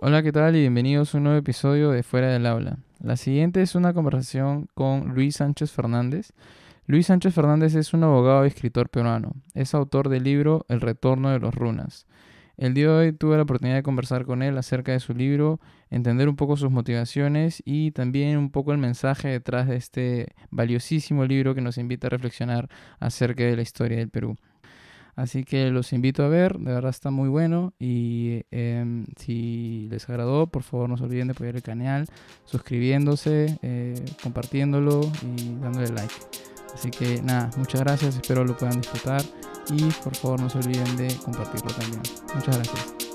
Hola, ¿qué tal? Y bienvenidos a un nuevo episodio de Fuera del Aula. La siguiente es una conversación con Luis Sánchez Fernández. Luis Sánchez Fernández es un abogado y escritor peruano. Es autor del libro El retorno de los runas. El día de hoy tuve la oportunidad de conversar con él acerca de su libro, entender un poco sus motivaciones y también un poco el mensaje detrás de este valiosísimo libro que nos invita a reflexionar acerca de la historia del Perú. Así que los invito a ver, de verdad está muy bueno y em, si les agradó, por favor no se olviden de apoyar el canal, suscribiéndose, eh, compartiéndolo y dándole like. Así que nada, muchas gracias, espero lo puedan disfrutar y por favor no se olviden de compartirlo también. Muchas gracias.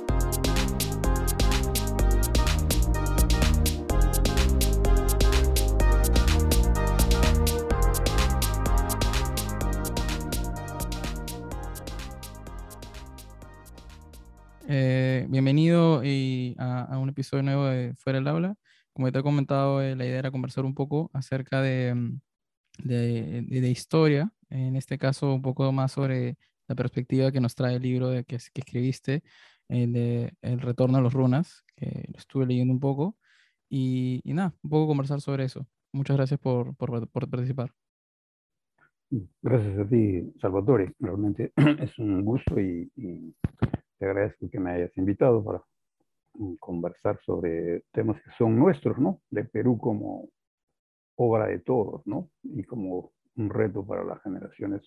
Eh, bienvenido a, un episodio nuevo de Fuera del Aula. Como te he comentado, eh, la idea era conversar un poco acerca de, mm, de, de, historia, en este caso un poco más sobre la perspectiva que nos trae el libro de que, que escribiste, el de El retorno a los runas, que lo estuve leyendo un poco, y, y nada, un poco conversar sobre eso. Muchas gracias por, por, participar. Gracias a ti, Salvatore. Realmente es un gusto y, y, te agradezco que me hayas invitado para conversar sobre temas que son nuestros, ¿no? De Perú como obra de todos, ¿no? Y como un reto para las generaciones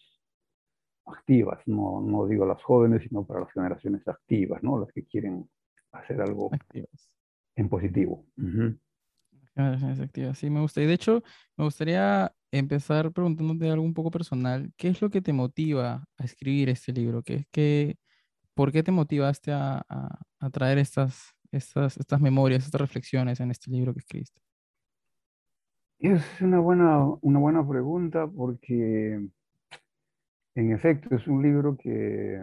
activas, no, no digo las jóvenes, sino para las generaciones activas, ¿no? Las que quieren hacer algo activas. en positivo. Generaciones activas, sí, me gusta. Y de hecho, me gustaría empezar preguntándote algo un poco personal. ¿Qué es lo que te motiva a escribir este libro? ¿Qué, qué, ¿Por qué te motivaste a, traer estas, estas, estas memorias, estas reflexiones en este libro que escribiste? Es una buena, una buena pregunta porque, en efecto, es un libro que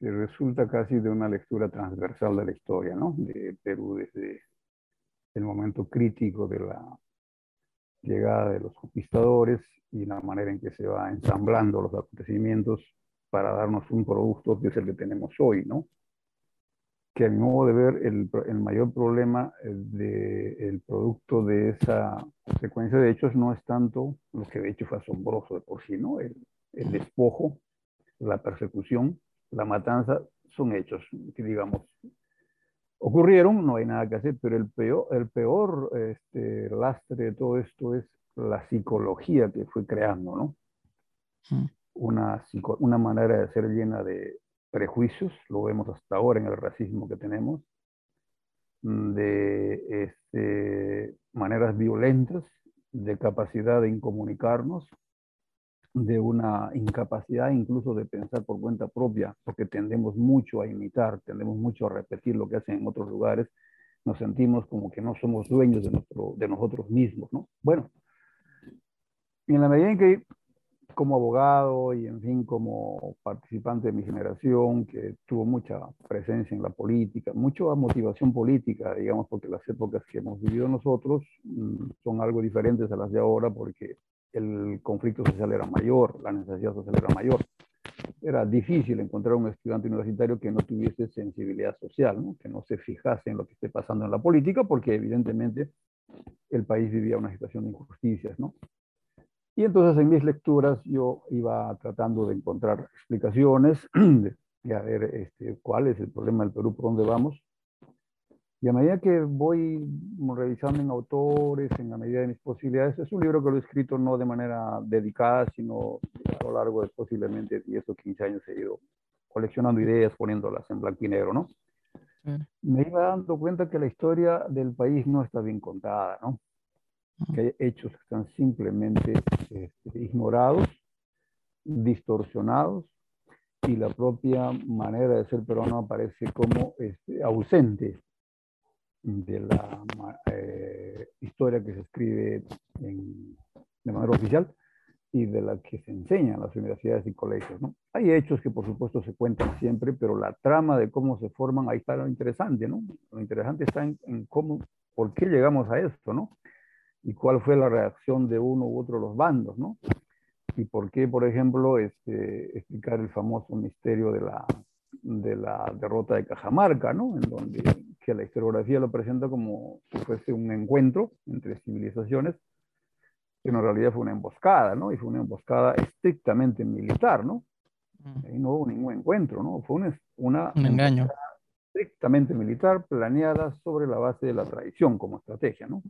resulta casi de una lectura transversal de la historia, ¿no? De Perú desde el momento crítico de la llegada de los conquistadores y la manera en que se va ensamblando los acontecimientos para darnos un producto que es el que tenemos hoy, ¿no? que a mi modo de ver el, el mayor problema del producto de esa secuencia de hechos no es tanto lo que de hecho fue asombroso de por sí, ¿no? El, el despojo, la persecución, la matanza son hechos que digamos ocurrieron, no hay nada que hacer, pero el peor, el peor este, lastre de todo esto es la psicología que fue creando, ¿no? Mm. Una, una manera de ser llena de prejuicios, lo vemos hasta ahora en el racismo que tenemos, mm, de este, maneras violentas, de capacidad de incomunicarnos, de una incapacidad incluso de pensar por cuenta propia, porque tendemos mucho a imitar, tendemos mucho a repetir lo que hacen en otros lugares, nos sentimos como que no somos dueños de, nuestro, de nosotros mismos, ¿no? Bueno, en la medida en que como abogado y, en fin, como participante de mi generación, que tuvo mucha presencia en la política, mucha motivación política, digamos, porque las épocas que hemos vivido nosotros mm, son algo diferentes a las de ahora, porque el conflicto social era mayor, la necesidad social era mayor. Era difícil encontrar un estudiante universitario que no tuviese sensibilidad social, ¿no? que no se fijase en lo que esté pasando en la política, porque evidentemente el país vivía una situación de injusticias, ¿no? Y entonces en mis lecturas yo iba tratando de encontrar explicaciones, de a ver este, cuál es el problema del Perú, por dónde vamos. Y a medida que voy revisando en autores, en la medida de mis posibilidades, es un libro que lo he escrito no de manera dedicada, sino a lo largo de posiblemente 10 o 15 años he ido coleccionando ideas, poniéndolas en blanco y negro, ¿no? Me iba dando cuenta que la historia del país no está bien contada, ¿no? que hay hechos que están simplemente este, ignorados, distorsionados, y la propia manera de ser peruano aparece como este, ausente de la eh, historia que se escribe de manera oficial y de la que se enseña en las universidades y colegios. Hay hechos que por supuesto se cuentan siempre, pero la trama de cómo se forman, ahí está lo interesante, ¿no? Lo interesante está en, en cómo, por qué llegamos a esto, ¿no? Y cuál fue la reacción de uno u otro de los bandos, ¿no? Y por qué, por ejemplo, este, explicar el famoso misterio de la de la derrota de Cajamarca, ¿no? En donde que la historiografía lo presenta como si fuese un encuentro entre civilizaciones, pero en realidad fue una emboscada, ¿no? Y fue una emboscada estrictamente militar, ¿no? Ahí no hubo ningún encuentro, ¿no? Fue una, una un engaño estrictamente militar planeada sobre la base de la traición como estrategia, ¿no?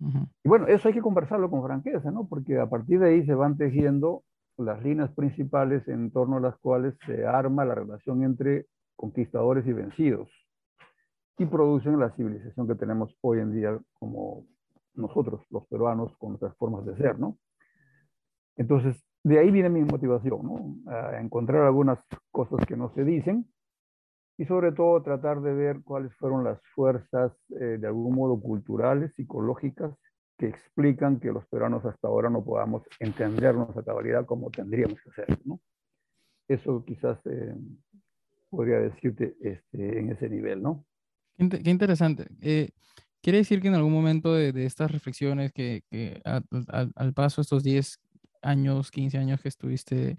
Y bueno, eso hay que conversarlo con franqueza, ¿no? Porque a partir de ahí se van tejiendo las líneas principales en torno a las cuales se arma la relación entre conquistadores y vencidos y producen la civilización que tenemos hoy en día como nosotros, los peruanos, con nuestras formas de ser, ¿no? Entonces, de ahí viene mi motivación, ¿no? A encontrar algunas cosas que no se dicen y sobre todo tratar de ver cuáles fueron las fuerzas eh, de algún modo culturales, psicológicas, que explican que los peruanos hasta ahora no podamos entendernos a cabalidad como tendríamos que hacer. ¿no? Eso quizás eh, podría decirte este, en ese nivel, ¿no? Qué interesante. Eh, ¿Quiere decir que en algún momento de, de estas reflexiones que, que al paso de estos 10 años, 15 años que estuviste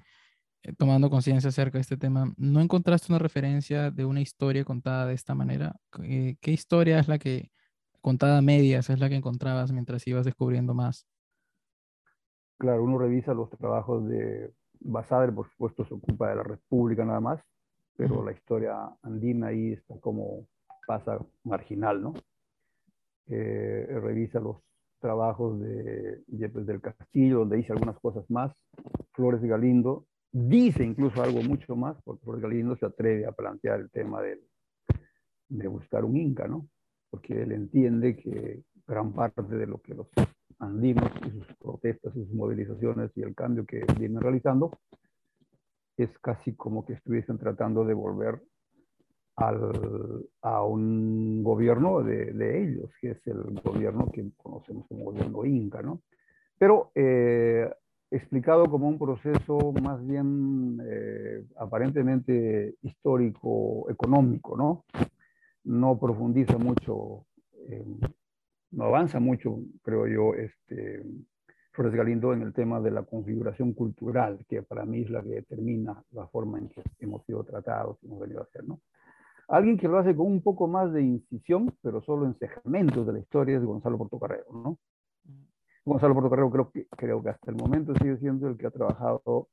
tomando conciencia acerca de este tema, ¿no encontraste una referencia de una historia contada de esta manera? ¿Qué, historia es la que, contada a medias, es la que encontrabas mientras ibas descubriendo más? Claro, uno revisa los trabajos de Basadre, por supuesto, se ocupa de la República nada más, pero la historia andina ahí está como pasa marginal, ¿no? Eh, revisa los trabajos de Yepes del Castillo, donde dice algunas cosas más, Flores Galindo, dice incluso algo mucho más, porque Galindo se atreve a plantear el tema de, de buscar un Inca, ¿no? Porque él entiende que gran parte de lo que los andinos y sus protestas, sus movilizaciones y el cambio que vienen realizando es casi como que estuviesen tratando de volver al, a un gobierno de, de, ellos, que es el gobierno que conocemos como gobierno inca, ¿no? Pero eh, explicado como un proceso más bien eh, aparentemente histórico, económico, ¿no? No profundiza mucho, eh, no avanza mucho, creo yo, este, Flores Galindo en el tema de la configuración cultural, que para mí es la que determina la forma en que hemos sido tratados y hemos venido a ser, ¿no? Alguien que lo hace con un poco más de incisión, pero solo en segmentos de la historia, es Gonzalo Portocarrero, ¿no? Gonzalo Portocarrero creo que, creo que hasta el momento sigue siendo el que ha trabajado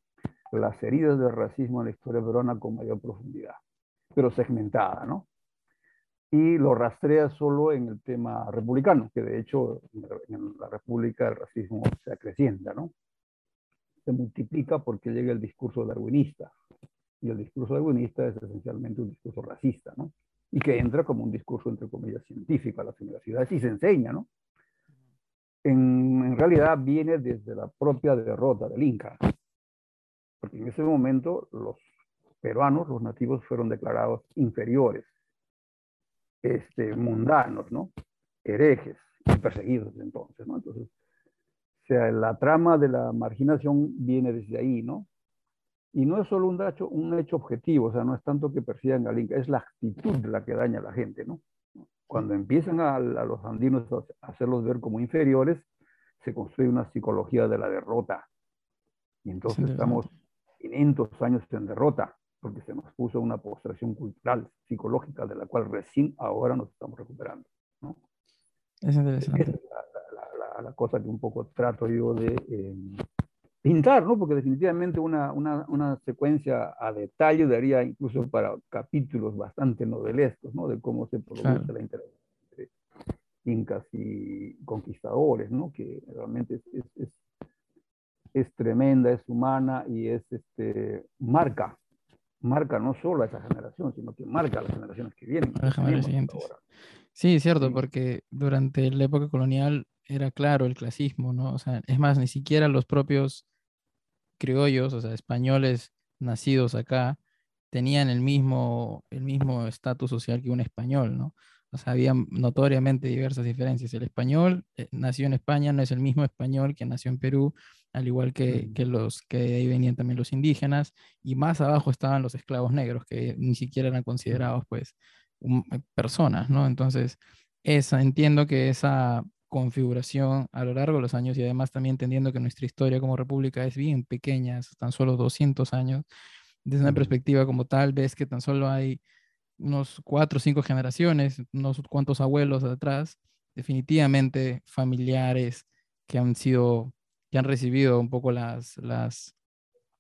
las heridas del racismo en la historia peruana con mayor profundidad, pero segmentada, ¿no? Y lo rastrea solo en el tema republicano, que de hecho en la República el racismo se acrecienta, ¿no? Se multiplica porque llega el discurso darwinista, y el discurso darwinista es esencialmente un discurso racista, ¿no? Y que entra como un discurso, entre comillas, científico a las universidades y se enseña, ¿no? En, realidad viene desde la propia derrota del Inca, porque en ese momento los peruanos, los nativos, fueron declarados inferiores, este, mundanos, ¿no? Herejes y perseguidos entonces, ¿no? Entonces, o sea, la trama de la marginación viene desde ahí, ¿no? Y no es solo un hecho, un hecho objetivo, o sea, no es tanto que persigan al Inca, es la actitud la que daña a la gente, ¿no? Cuando empiezan a, a los andinos a hacerlos ver como inferiores, se construye una psicología de la derrota. Y entonces estamos 500 años en derrota, porque se nos puso una postración cultural, psicológica, de la cual recién ahora nos estamos recuperando. ¿no? Es interesante. Esa es la, la, la, cosa que un poco trato yo de, eh, pintar, ¿no? Porque definitivamente una, una, una, secuencia a detalle daría incluso para capítulos bastante novelescos, ¿no? De cómo se produce claro. la interacción entre incas y conquistadores, ¿no? Que realmente es, es, es, es, tremenda, es humana y es, este, marca, marca no solo a esa generación, sino que marca a las generaciones que vienen. Las generaciones. Sí, es cierto, sí. porque durante la época colonial era claro el clasismo, ¿no? O sea, es más, ni siquiera los propios criollos, o sea, españoles nacidos acá, tenían el mismo el mismo estatus social que un español, ¿no? O sea, había notoriamente diversas diferencias. El español eh, nació en España no es el mismo español que nació en Perú, al igual que, que los que de ahí venían también los indígenas, y más abajo estaban los esclavos negros, que ni siquiera eran considerados, pues, un, eh, personas, ¿no? Entonces, esa, entiendo que esa configuración a lo largo de los años y además también entendiendo que nuestra historia como república es bien pequeña, es tan solo 200 años, desde una perspectiva como tal, ves que tan solo hay unos cuatro o cinco generaciones, unos cuantos abuelos atrás, definitivamente familiares que han sido, que han recibido un poco las, las,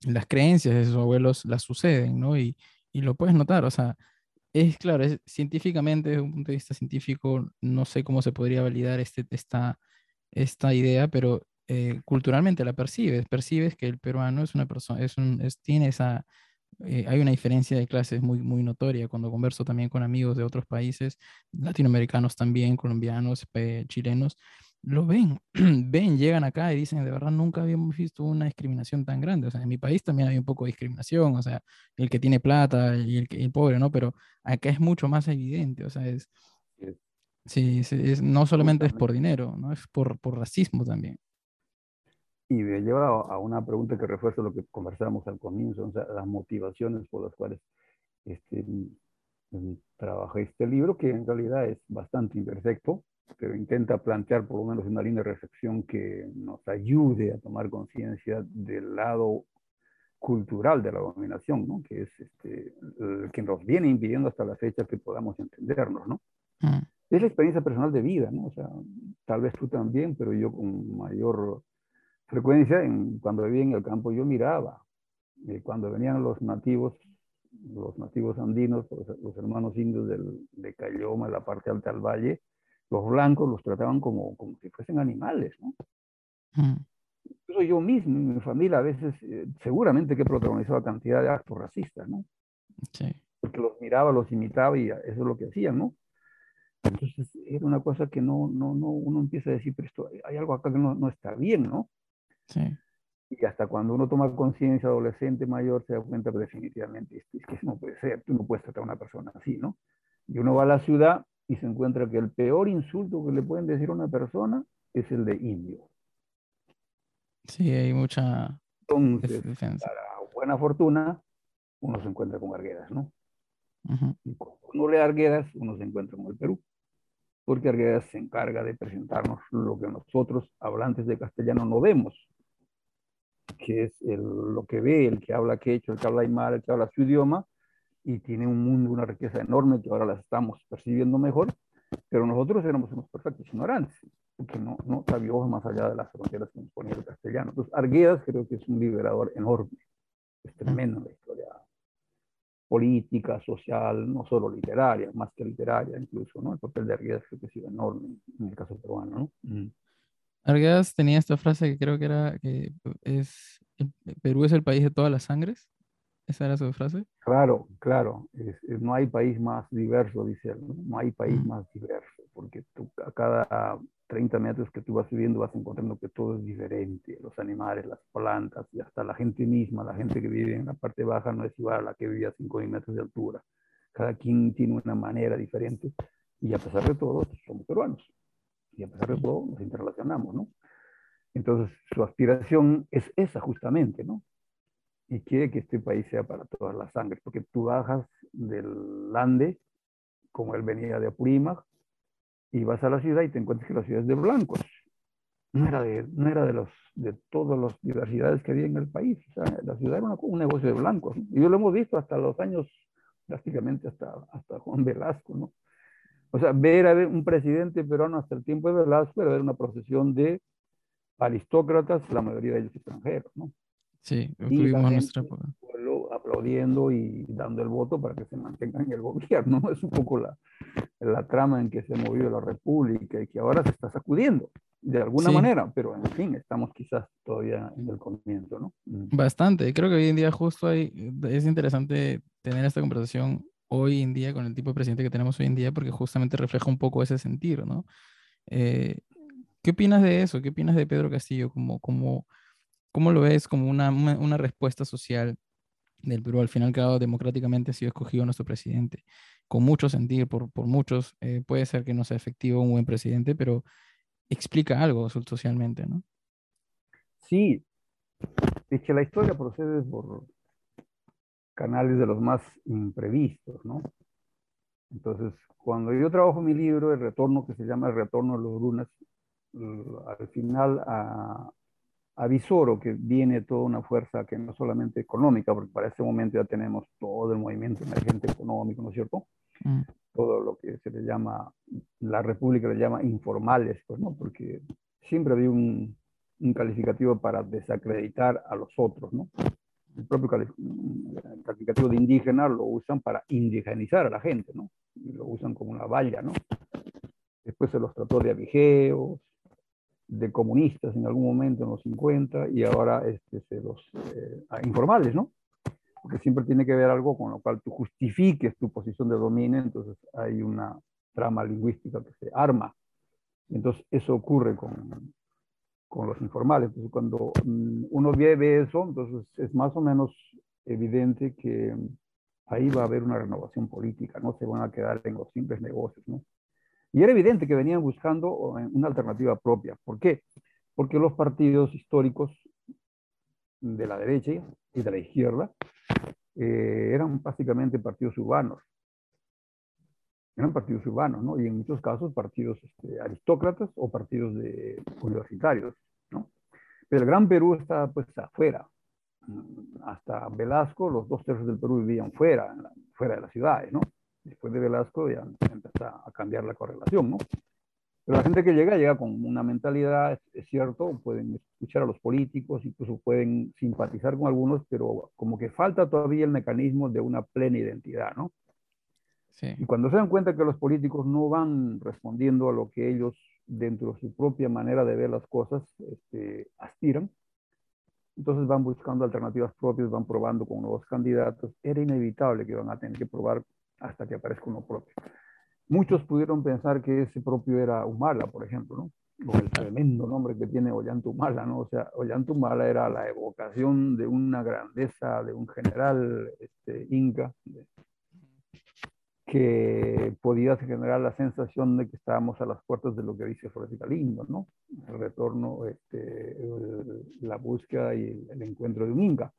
las creencias de sus abuelos, las suceden, ¿no? Y, y lo puedes notar, o sea, es claro, es, científicamente, desde un punto de vista científico, no sé cómo se podría validar este, esta, esta idea, pero eh, culturalmente la percibes, percibes que el peruano es una persona, es un, es, tiene esa, eh, hay una diferencia de clases muy, muy notoria. Cuando converso también con amigos de otros países, latinoamericanos también, colombianos, eh, chilenos, lo ven, ven, llegan acá y dicen, de verdad nunca habíamos visto una discriminación tan grande, o sea, en mi país también hay un poco de discriminación, o sea, el que tiene plata y el, que, el pobre, ¿no? Pero acá es mucho más evidente, o sea, es, sí, es, no solamente es por dinero, ¿no? Es por, por racismo también. Y me lleva a una pregunta que refuerza lo que conversamos al comienzo, o sea, las motivaciones por las cuales este, mm, trabajé este libro, que en realidad es bastante imperfecto, pero intenta plantear por lo menos una línea de reflexión que nos ayude a tomar conciencia del lado cultural de la dominación, ¿no? que es este, el que nos viene impidiendo hasta la fecha que podamos entendernos. ¿no? Mm, Es la experiencia personal de vida, ¿no? o sea, tal vez tú también, pero yo con mayor frecuencia, en, cuando vivía en el campo, yo miraba, eh, cuando venían los nativos, los nativos andinos, los, los hermanos indios del, de Cayoma, la parte alta del valle, los blancos los trataban como, como si fuesen animales, ¿no? mm, Incluso yo mismo, mi familia, a veces, eh, seguramente que he protagonizado cantidad de actos racistas, ¿no? sí, Porque los miraba, los imitaba y eso es lo que hacían, ¿no? Entonces era una cosa que no, no, no, uno empieza a decir, pero esto, hay algo acá que no, no está bien, ¿no? sí, Y hasta cuando uno toma conciencia adolescente, mayor, se da cuenta que definitivamente es, es que eso no puede ser, tú no puedes tratar a una persona así, ¿no? Y uno va a la ciudad y se encuentra que el peor insulto que le pueden decir a una persona es el de indio. sí, hay mucha Entonces, defensa. para buena fortuna, uno se encuentra con Arguedas, ¿no? Ujú, Y cuando uno lee Arguedas, uno se encuentra con el Perú, porque Arguedas se encarga de presentarnos lo que nosotros, hablantes de castellano, no vemos, que es el, lo que ve, el que habla quechua, el que habla aymara, el que habla su idioma, y tiene un mundo, una riqueza enorme que ahora las estamos percibiendo mejor, pero nosotros éramos unos perfectos ignorantes, porque no, no sabíamos más allá de las fronteras que nos ponía el castellano. Entonces, Arguedas creo que es un liberador enorme, es tremendo en la historia política, social, no solo literaria, más que literaria incluso, ¿no? El papel de Arguedas creo que ha sido enorme en el caso peruano, ¿no? Mm. Arguedas tenía esta frase que creo que era que es Perú es el país de todas las sangres. Esa era su frase. Claro, claro, es- es- no hay país más diverso, dice él, ¿no? No hay país Mm, más diverso, porque tú, a cada 30 metros que tú vas subiendo vas encontrando que todo es diferente, los animales, las plantas y hasta la gente misma, la gente que vive en la parte baja no es igual a la que vive a 5.000 metros de altura. Cada quien tiene una manera diferente y a pesar de todo somos peruanos y a pesar de todo nos interrelacionamos, ¿no? Entonces su aspiración es esa justamente, ¿no? Y quiere que este país sea para todas las sangres, porque tú bajas del Ande, como él venía de Apurímac, y vas a la ciudad y te encuentras que la ciudad es de blancos. No era de, no era de, los, de todas las diversidades que había en el país. O sea, la ciudad era una- un negocio de blancos. Y yo lo hemos visto hasta los años, prácticamente hasta, hasta Juan Velasco, ¿no? O sea, ver a un presidente peruano hasta el tiempo de Velasco era ver una procesión de aristócratas, la mayoría de ellos extranjeros, ¿no? Sí, gente nuestra época. pueblo aplaudiendo y dando el voto para que se mantengan en el gobierno. Es un poco la, la trama en que se ha movido la República y que ahora se está sacudiendo de alguna Sí, manera, pero en fin, estamos quizás todavía en el comienzo, ¿no? Mm. bastante. Creo que hoy en día justo hay, es interesante tener esta conversación hoy en día con el tipo de presidente que tenemos hoy en día porque justamente refleja un poco ese sentir, ¿no? Eh, ¿qué opinas de eso? ¿Qué opinas de Pedro Castillo? ¿Cómo, cómo, cómo lo ves como una, una, respuesta social del Perú? Al final, claro, democráticamente ha sido escogido nuestro presidente, con mucho sentir por, por muchos. eh, puede ser que no sea efectivo un buen presidente, pero explica algo so- socialmente, ¿no? Sí, es que la historia procede por canales de los más imprevistos, ¿no? Entonces, cuando yo trabajo mi libro, el retorno que se llama El retorno de los lunas, al final a, avisoro que viene toda una fuerza que no solamente económica, porque para este momento ya tenemos todo el movimiento emergente económico, ¿no es cierto? Mm. Todo lo que se le llama, la República le llama informales, pues, ¿no? Porque siempre había un, un calificativo para desacreditar a los otros, ¿no? El propio calificativo de indígena lo usan para indigenizar a la gente, ¿no? Y lo usan como una valla, ¿no? Después se los trató de avigeos, de comunistas en algún momento en los 50 y ahora este, se los eh, informales, ¿no? Porque siempre tiene que ver algo con lo cual tú justifiques tu posición de dominio, entonces hay una trama lingüística que se arma. Entonces eso ocurre con, con los informales. Entonces cuando mm, uno ve, eso, entonces es más o menos evidente que ahí va a haber una renovación política, no se van a quedar en los simples negocios, ¿no? Y era evidente que venían buscando una alternativa propia. ¿Por qué? Porque los partidos históricos de la derecha y de la izquierda eh, eran básicamente partidos urbanos. Eran partidos urbanos, ¿no? Y en muchos casos partidos este, aristócratas o partidos de universitarios, ¿no? Pero el Gran Perú está pues afuera. Hasta Velasco, los dos tercios del Perú vivían fuera, fuera de las ciudades, ¿no? Después de Velasco ya empieza a cambiar la correlación, ¿no? Pero la gente que llega, llega con una mentalidad, es, cierto, pueden escuchar a los políticos, incluso pueden simpatizar con algunos, pero como que falta todavía el mecanismo de una plena identidad, ¿no? Sí. Y cuando se dan cuenta que los políticos no van respondiendo a lo que ellos, dentro de su propia manera de ver las cosas, este, aspiran, entonces van buscando alternativas propias, van probando con nuevos candidatos. Era inevitable que van a tener que probar hasta que aparezca uno propio. Muchos pudieron pensar que ese propio era Humala, por ejemplo, ¿no? Con el tremendo nombre que tiene Ollantumala, ¿no? O sea, Ollantumala era la evocación de una grandeza, de un general este, inca, que podía generar la sensación de que estábamos a las puertas de lo que dice Flores Galindo, ¿no? El retorno, este, la búsqueda y el encuentro de un inca.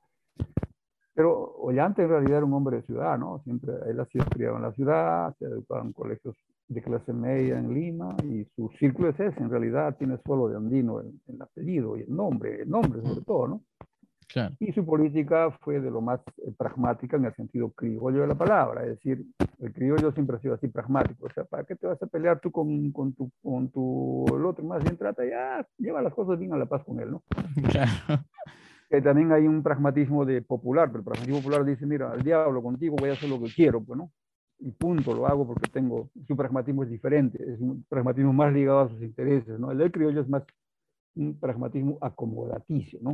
Pero Ollanta en realidad era un hombre de ciudad, ¿no? Siempre él ha sido criado en la ciudad, se ha educado en colegios de clase media en Lima y su círculo es ese, en realidad tiene solo de andino el, el apellido y el nombre, el nombre sobre todo, ¿no? Claro. Y su política fue de lo más eh, pragmática en el sentido criollo de la palabra, es decir, el criollo siempre ha sido así pragmático, o sea, ¿para qué te vas a pelear tú con, con tu, con tu, el otro más bien trata ya, lleva las cosas bien a la paz con él, ¿no? Claro que también hay un pragmatismo de popular, pero el pragmatismo popular dice, mira, al diablo contigo voy a hacer lo que quiero, pues, ¿no? Y punto, lo hago porque tengo, su pragmatismo es diferente, es un pragmatismo más ligado a sus intereses, ¿no? El del criollo es más un pragmatismo acomodaticio, ¿no?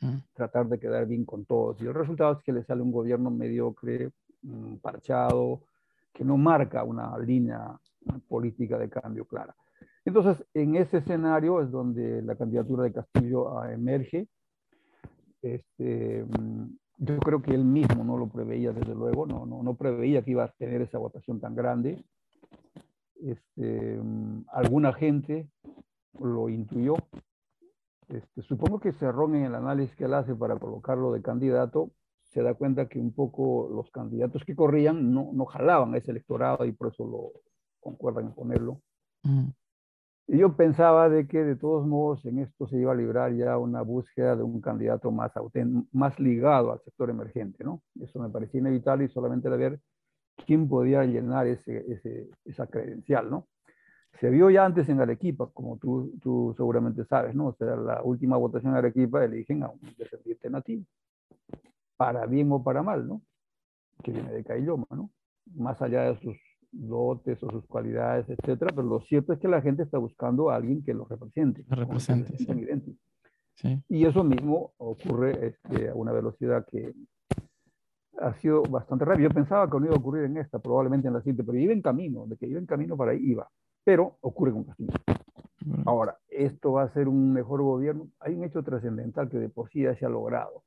Mm. Tratar de quedar bien con todos. Y el resultado es que le sale un gobierno mediocre, mm, parchado, que no marca una línea política de cambio clara. Entonces, en ese escenario es donde la candidatura de Castillo ah, emerge este, mm, yo creo que él mismo no lo preveía, desde luego, no, no, no preveía que iba a tener esa votación tan grande. Este, mm, alguna gente lo intuyó. Este, supongo que Cerrón en el análisis que él hace para colocarlo de candidato, se da cuenta que un poco los candidatos que corrían no, no jalaban ese electorado y por eso lo concuerdan en ponerlo. Mm. Y yo pensaba de que de todos modos en esto se iba a librar ya una búsqueda de un candidato más, más ligado al sector emergente, ¿no? Eso me parecía inevitable y solamente de ver quién podía llenar ese, ese, esa credencial, ¿no? Se vio ya antes en Arequipa, como tú, tú seguramente sabes, ¿no? O sea, la última votación en Arequipa eligen a un descendiente nativo, para bien o para mal, ¿no? Que viene de Cailloma, ¿no? Más allá de sus dotes o sus cualidades, etcétera, pero lo cierto es que la gente está buscando a alguien que lo represente. Lo represente, sí. Y eso mismo ocurre este, a una velocidad que ha sido bastante rápida. Yo pensaba que no iba a ocurrir en esta, probablemente en la siguiente, pero iba en camino, de que iba en camino para ahí, iba. Pero ocurre con Castillo. Ahora, ¿esto va a ser un mejor gobierno? Hay un hecho trascendental que de por sí ya se ha logrado,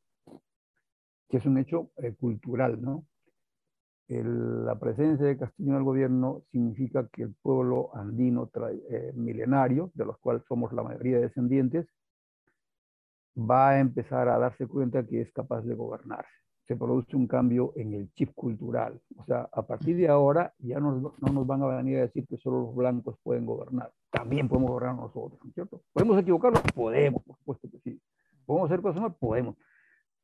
que es un hecho eh, cultural, ¿no? La presencia de Castillo en el gobierno significa que el pueblo andino eh, milenario, de los cuales somos la mayoría descendientes, va a empezar a darse cuenta que es capaz de gobernarse. Se produce un cambio en el chip cultural. O sea, a partir de ahora ya no nos van a venir a decir que solo los blancos pueden gobernar. También podemos gobernar nosotros, ¿cierto? ¿Podemos equivocarnos? Podemos, por supuesto que sí. ¿Podemos hacer cosas más? Podemos.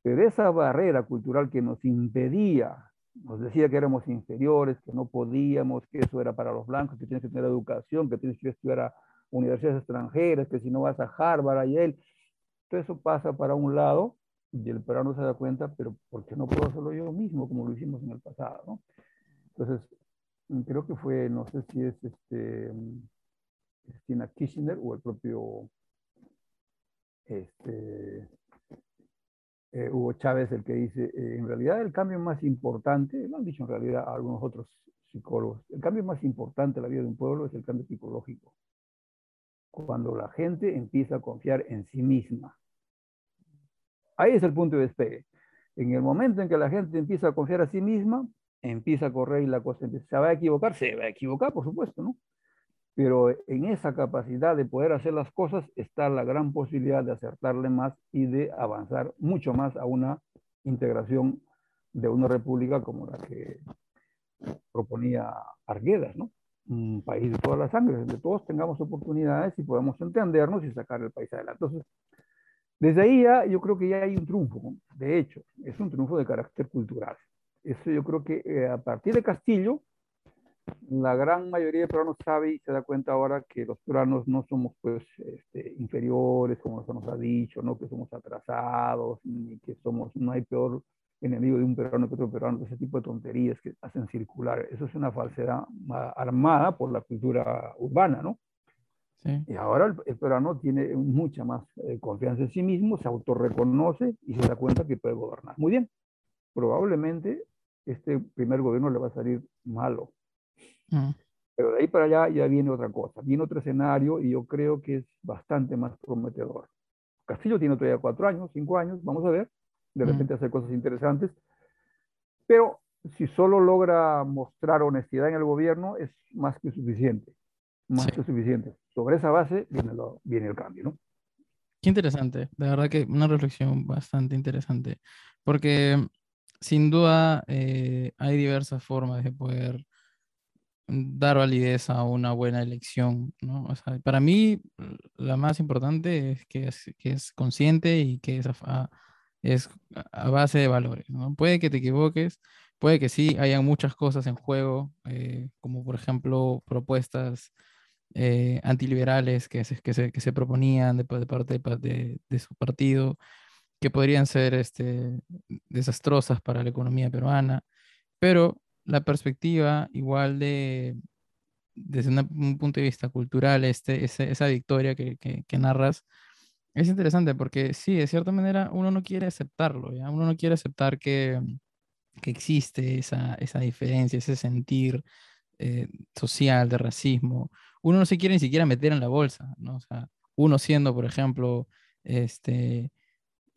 Pero esa barrera cultural que nos impedía, nos decía que éramos inferiores, que no podíamos, que eso era para los blancos, que tienes que tener educación, que tienes que estudiar a universidades extranjeras, que si no vas a Harvard, a Yale, todo eso pasa para un lado y el peruano se da cuenta, pero ¿por qué no puedo hacerlo yo mismo como lo hicimos en el pasado? ¿no? Entonces, creo que fue, no sé si es este, Cristina Kirchner o el propio este, eh, Hugo Chávez el que dice, eh, en realidad el cambio más importante, lo han dicho en realidad algunos otros psicólogos, el cambio más importante en la vida de un pueblo es el cambio psicológico. Cuando la gente empieza a confiar en sí misma. Ahí es el punto de despegue. En el momento en que la gente empieza a confiar a sí misma, empieza a correr y la cosa. ¿Se va a equivocar? Se va a equivocar, por supuesto, ¿no? Pero en esa capacidad de poder hacer las cosas está la gran posibilidad de acertarle más y de avanzar mucho más a una integración de una república como la que proponía Arguedas, ¿no? Un país de todas las sangres, donde todos tengamos oportunidades y podamos entendernos y sacar el país adelante. Entonces, desde ahí ya yo creo que ya hay un triunfo, de hecho, es un triunfo de carácter cultural. Eso yo creo que eh, a partir de Castillo, la gran mayoría de peruanos sabe y se da cuenta ahora que los peruanos no somos pues este, inferiores, como se nos ha dicho, no que somos atrasados, ni que somos, no hay peor enemigo de un peruano que otro peruano, ese tipo de tonterías que hacen circular. Eso es una falsedad armada por la cultura urbana, ¿no? Sí. Y ahora el, peruano tiene mucha más eh, confianza en sí mismo, se autorreconoce y se da cuenta que puede gobernar. Muy bien, probablemente este primer gobierno le va a salir malo, Mm. Pero de ahí para allá ya viene otra cosa, viene otro escenario y yo creo que es bastante más prometedor. Castillo tiene todavía cuatro años, cinco años, vamos a ver, de mm. repente hacer cosas interesantes, pero si solo logra mostrar honestidad en el gobierno es más que suficiente, más que suficiente. Sobre esa base viene, lo, viene el cambio, ¿no? Qué interesante, de verdad que una reflexión bastante interesante, porque sin duda eh, hay diversas formas de poder dar validez a una buena elección, ¿no? O sea, para mí la más importante es que es, que es consciente y que es a, es a base de valores, ¿no? Puede que te equivoques, puede que sí, hayan muchas cosas en juego, eh, como por ejemplo propuestas eh, antiliberales que se, que, se, que se proponían de, de parte de, de, su partido, que podrían ser este, desastrosas para la economía peruana, pero la perspectiva igual de, desde un punto de vista cultural, este, esa victoria que, narras, es interesante porque sí, de cierta manera uno no quiere aceptarlo, ¿ya? uno no quiere aceptar que, que existe esa, esa, diferencia, ese sentir eh, social de racismo. Uno no se quiere ni siquiera meter en la bolsa, ¿no? Uno siendo, por ejemplo, este,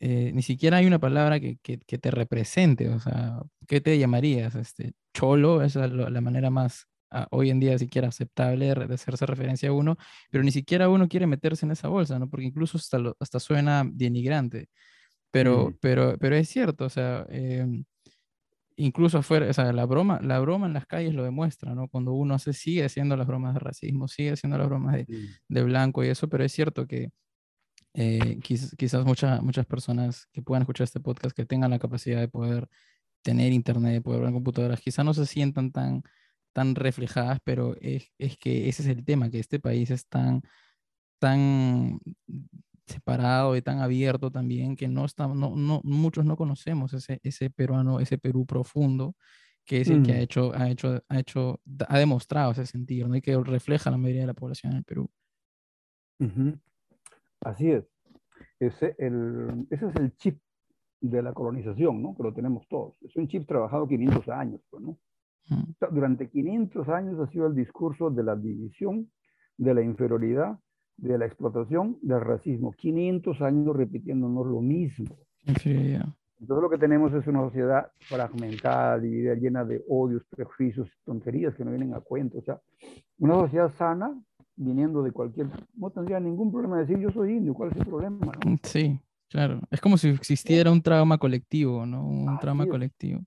eh, ni siquiera hay una palabra que, que, te represente, o sea, ¿qué te llamarías? Este, cholo, esa es la, manera más ah, hoy en día siquiera aceptable de, hacerse referencia a uno, pero ni siquiera uno quiere meterse en esa bolsa, ¿no? Porque incluso hasta, hasta suena denigrante, pero, mm. pero, pero es cierto, o sea, em, incluso afuera, o sea, la broma, la broma en las calles lo demuestra, ¿no? Cuando uno se sigue haciendo las bromas de racismo, sigue haciendo las bromas de, de blanco y eso, pero es cierto que eh, quizás muchas muchas personas que puedan escuchar este podcast, que tengan la capacidad de poder tener internet, de poder ver computadoras, quizás no se sientan tan, tan reflejadas, pero es, es, que ese es el tema, que este país es tan, tan separado y tan abierto también que no, está, no, no muchos no conocemos ese, ese peruano, ese Perú profundo que es el que ha mm. hecho, ha hecho, ha hecho, ha demostrado ese sentido, ¿no? y que refleja la mayoría de la población en el Perú. Así es. Ese, el, ese es el chip de la colonización, ¿no? Que lo tenemos todos. Es un chip trabajado 500 años, pues, ¿no? Durante 500 años ha sido el discurso de la división, de la inferioridad, de la explotación, del racismo. 500 años repitiéndonos lo mismo. Entonces lo que tenemos es una sociedad fragmentada, dividida, llena de odios, prejuicios, tonterías que no vienen a cuento. O sea, una sociedad sana viniendo de cualquier, no tendría ningún problema de decir yo soy indio, ¿cuál es el problema? Mm, sí, claro. Es como si existiera un trauma colectivo, ¿no? Un trauma colectivo.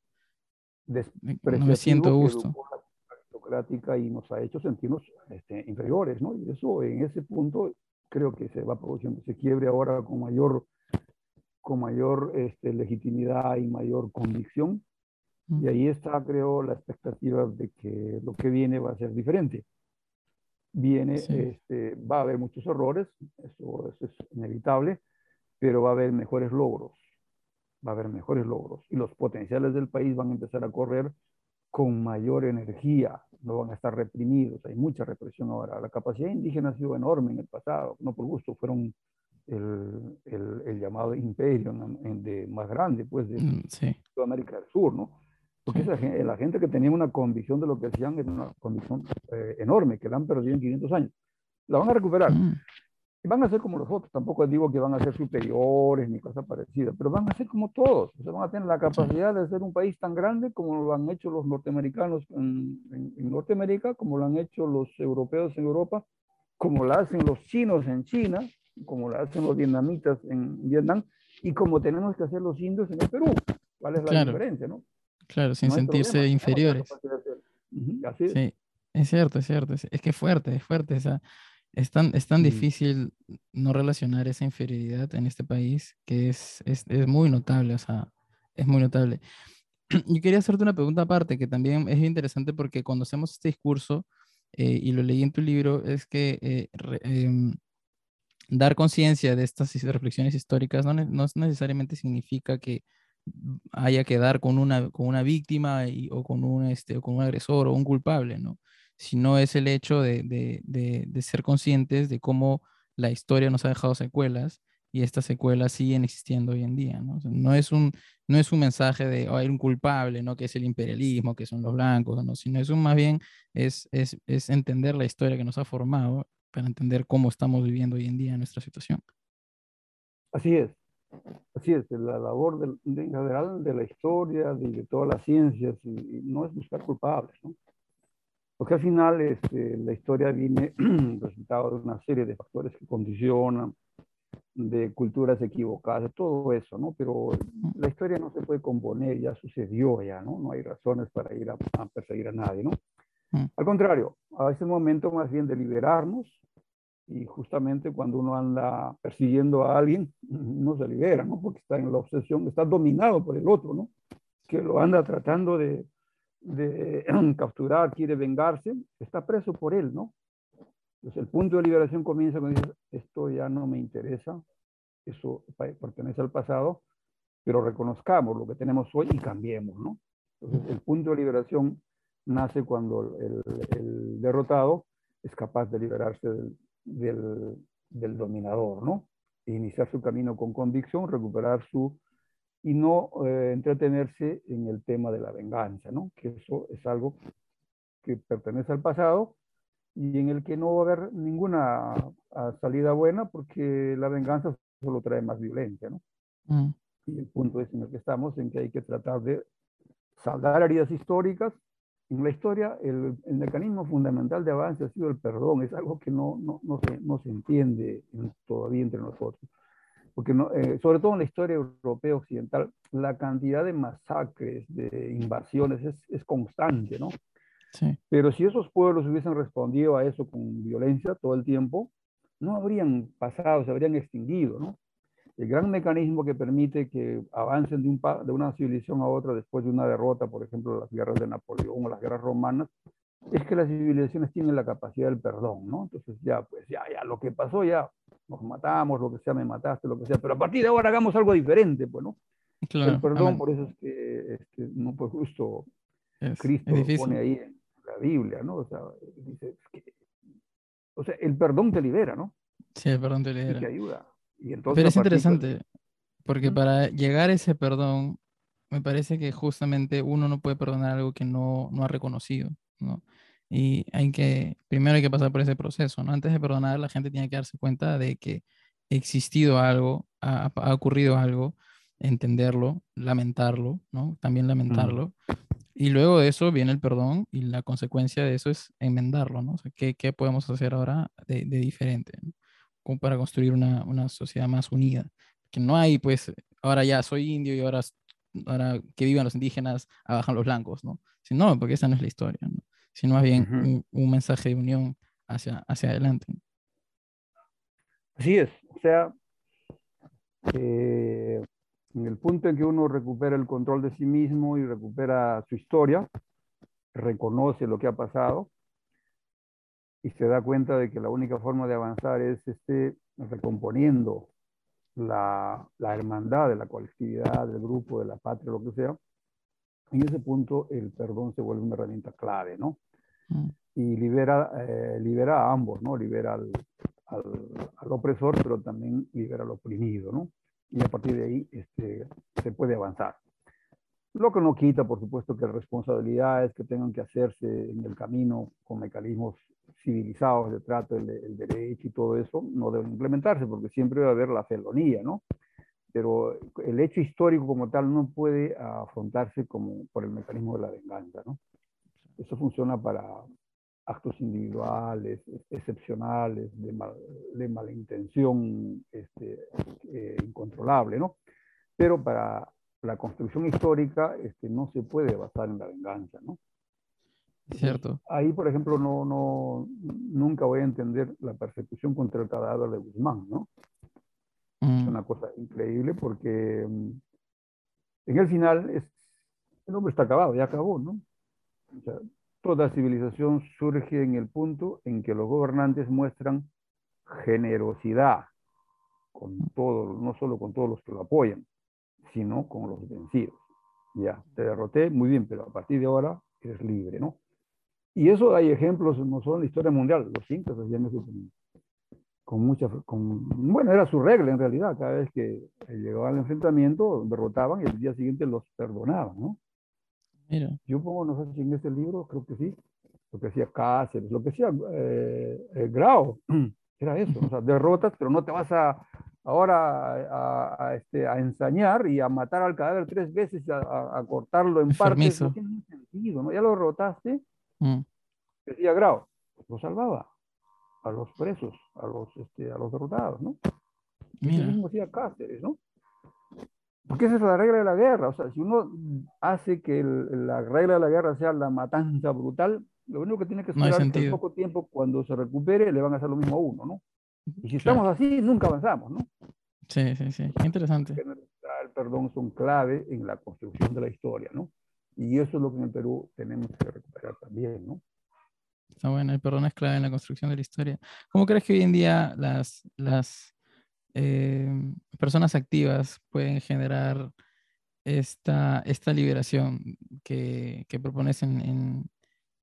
No me siento gusto. aristocrática y nos ha hecho sentirnos este, inferiores, ¿no? Y eso en ese punto creo que se va produciendo, se quiebre ahora con mayor con mayor este, legitimidad y mayor convicción. Y ahí está, creo, la expectativa de que lo que viene va a ser diferente. Viene, este, va a haber muchos errores, eso, eso, es inevitable, pero va a haber mejores logros, va a haber mejores logros. Y los potenciales del país van a empezar a correr con mayor energía, no van a estar reprimidos, hay mucha represión ahora. La capacidad indígena ha sido enorme en el pasado, no por gusto, fueron el, el, el llamado imperio de, más grande, pues, de mm, sí. América del Sur, ¿no? Porque esa, la gente que tenía una convicción de lo que hacían era una convicción eh, enorme, que la han perdido en 500 años. La van a recuperar. Mm. Y van a ser como los otros. Tampoco digo que van a ser superiores ni cosas parecidas, pero van a ser como todos. O sea, van a tener la capacidad de ser un país tan grande como lo han hecho los norteamericanos en, en, Norteamérica, como lo han hecho los europeos en Europa, como lo hacen los chinos en China, como lo hacen los vietnamitas en Vietnam, y como tenemos que hacer los indios en el Perú. ¿Cuál es la diferencia, no? Claro, sin sentirse inferiores. Sí, es cierto, es cierto. Es, que es fuerte, es fuerte. O es tan, es tan difícil no relacionar esa inferioridad en este país que es, es, es muy notable, o sea, es muy notable. Yo quería hacerte una pregunta aparte, que también es interesante porque cuando hacemos este discurso, eh, y lo leí en tu libro, es que eh, em, dar conciencia de estas reflexiones históricas no, no necesariamente significa que haya que dar con una, con una víctima y, o, con un, este, con un agresor o un culpable, ¿no? Sino es el hecho de, de, de, ser conscientes de cómo la historia nos ha dejado secuelas y estas secuelas siguen existiendo hoy en día, ¿no? no, es un, no es un mensaje de oh, hay un culpable, ¿no? Que es el imperialismo, que son los blancos, ¿no? Sino es un más bien es, es, es entender la historia que nos ha formado para entender cómo estamos viviendo hoy en día nuestra situación. Así es. Así es, la labor de, en general de la historia, de, de todas las ciencias, y, no es buscar culpables, ¿no? Porque al final este, la historia viene resultado de una serie de factores que condicionan, de culturas equivocadas, todo eso, ¿no? Pero la historia no se puede componer, ya sucedió ya, ¿no? No hay razones para ir a, a perseguir a nadie, ¿no? Mm. Al contrario, a ese momento más bien de liberarnos, y justamente cuando uno anda persiguiendo a alguien, no se libera, ¿no? Porque está en la obsesión, está dominado por el otro, ¿no? Que lo anda tratando de, de capturar, quiere vengarse, está preso por él, ¿no? Entonces el punto de liberación comienza cuando dices, esto ya no me interesa, eso pertenece al pasado, pero reconozcamos lo que tenemos hoy y cambiemos, ¿no? Entonces el punto de liberación nace cuando el, el derrotado es capaz de liberarse del, del, del dominador, ¿no? Iniciar su camino con convicción, recuperar su... y no eh, entretenerse en el tema de la venganza, ¿no? Que eso es algo que pertenece al pasado y en el que no va a haber ninguna ah, salida buena porque la venganza solo trae más violencia, ¿no? Mm. Y el punto es en el que estamos, en que hay que tratar de saldar heridas históricas en la historia el, el, mecanismo fundamental de avance ha sido el perdón, es algo que no, no, no, se, no se, entiende todavía entre nosotros. Porque eh, sobre todo en la historia europea occidental, la cantidad de masacres, de invasiones es, es constante, ¿no? Sí. Pero si esos pueblos hubiesen respondido a eso con violencia todo el tiempo, no habrían pasado, se habrían extinguido, ¿no? El gran mecanismo que permite que avancen de, un, de una civilización a otra después de una derrota, por ejemplo, las guerras de Napoleón o las guerras romanas, es que las civilizaciones tienen la capacidad del perdón, ¿no? Entonces ya, pues ya, ya, lo que pasó ya, nos matamos, lo que sea, me mataste, lo que sea, pero a partir de ahora hagamos algo diferente, pues, ¿no? Claro, el perdón, por eso es que este, no, pues justo Cristo lo pone ahí en la Biblia, ¿no? O sea, dice que, o sea, el perdón te libera, ¿no? Sí, el perdón te libera. Y te ayuda. Pero es interesante, porque para llegar a ese perdón, me parece que justamente uno no puede perdonar algo que no, no ha reconocido, ¿no? Y hay que, primero hay que pasar por ese proceso, ¿no? Antes de perdonar, la gente tiene que darse cuenta de que ha existido algo, ha, ha ocurrido algo, entenderlo, lamentarlo, ¿no? También lamentarlo. Y luego de eso viene el perdón y la consecuencia de eso es enmendarlo, ¿no? O sea, ¿qué, ¿qué, podemos hacer ahora de, de diferente? ¿no? Como para construir una, una, sociedad más unida. Que no hay, pues, ahora ya soy indio y ahora, ahora que vivan los indígenas, abajan los blancos, ¿no? Sino, porque esa no es la historia, ¿no? Sino más bien un, mensaje de unión hacia, hacia adelante. Así es, o sea, eh, En el punto en que uno recupera el control de sí mismo y recupera su historia, reconoce lo que ha pasado y se da cuenta de que la única forma de avanzar es este, recomponiendo la, la hermandad de la colectividad, del grupo, de la patria, lo que sea, en ese punto el perdón se vuelve una herramienta clave, ¿no? Mm. Y libera, eh, libera a ambos, ¿no? Libera al, al, al, opresor, pero también libera al oprimido, ¿no? Y a partir de ahí este, se puede avanzar. Lo que no quita, por supuesto, que responsabilidades que tengan que hacerse en el camino con mecanismos civilizados de trato, el, el derecho y todo eso, no deben implementarse, porque siempre debe haber la felonía, ¿no? pero el hecho histórico como tal no puede afrontarse como por el mecanismo de la venganza, ¿no? Eso funciona para actos individuales, excepcionales, de, mal, de malintención este, eh, incontrolable, ¿no? Pero para la construcción histórica este, no se puede basar en la venganza, ¿no? Cierto. Ahí, por ejemplo, no, no, nunca voy a entender la persecución contra el cadáver de Guzmán, ¿no? Es mm. una cosa increíble porque mm, en el final es, el hombre está acabado, ya acabó, ¿no? O sea, toda civilización surge en el punto en que los gobernantes muestran generosidad con todos, no solo con todos los que lo apoyan, sino con los vencidos. Ya, te derroté, muy bien, pero a partir de ahora eres libre, ¿no? Y eso hay ejemplos, no solo en la historia mundial, los incas hacían eso con mucha, con, bueno, era su regla en realidad, cada vez que llegaba al enfrentamiento, derrotaban y el día siguiente los perdonaban, ¿no? Mira. Yo pongo, no sé si en este libro, creo que sí, lo que hacía Cáceres, lo que hacía eh, eh Grau, era eso, o sea, derrotas, pero no te vas a ahora a, a, este, a ensañar y a matar al cadáver tres veces, a, a cortarlo en partes, no tiene sentido, ¿no? Ya lo derrotaste, mm. decía Grau, pues lo salvaba a los presos, a los, este, a los derrotados, ¿no? Mira. mismo hacía Cáceres, ¿no? Porque esa es la regla de la guerra. O sea, si uno hace que el, la regla de la guerra sea la matanza brutal, lo único que tiene que esperar es que en poco tiempo, cuando se recupere, le van a hacer lo mismo a uno, ¿no? Y si estamos así, nunca avanzamos, ¿no? Sí, sí, sí. Interesante. El perdón son clave en la construcción de la historia, ¿no? Y eso es lo que en el Perú tenemos que recuperar también, ¿no? Está bueno, el perdón es clave en la construcción de la historia. ¿Cómo crees que hoy en día las, las eh, personas activas pueden generar esta, esta liberación que, que propones en, en,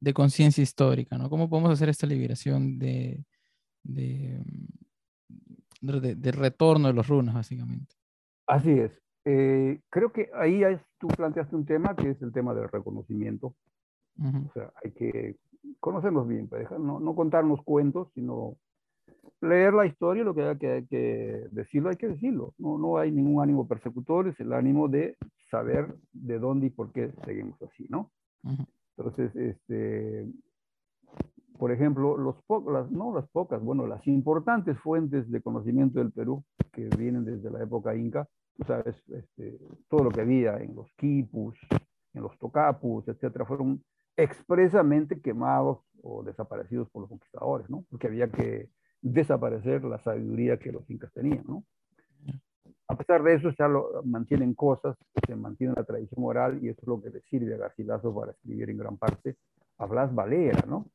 de conciencia histórica? ¿no? ¿Cómo podemos hacer esta liberación de, de, de, de, retorno de los runas, básicamente? Así es. Eh, creo que ahí tú planteaste un tema que es el tema del reconocimiento. Uh -huh. O sea, hay que conocernos bien, pues, no, no contarnos cuentos, sino leer la historia, lo que hay que, que, decirlo, hay que decirlo. No, no hay ningún ánimo persecutor, es el ánimo de saber de dónde y por qué seguimos así, ¿no? Uh -huh. Entonces, este, por ejemplo, los las, no las pocas, bueno, las importantes fuentes de conocimiento del Perú que vienen desde la época inca, sabes, este, todo lo que había en los quipus, en los tocapus, etcétera, fueron expresamente quemados o desaparecidos por los conquistadores, ¿no? Porque había que desaparecer la sabiduría que los incas tenían, ¿no? A pesar de eso, ya lo mantienen cosas, se mantiene la tradición oral y eso es lo que le sirve a Garcilaso para escribir en gran parte a Blas Valera, ¿no?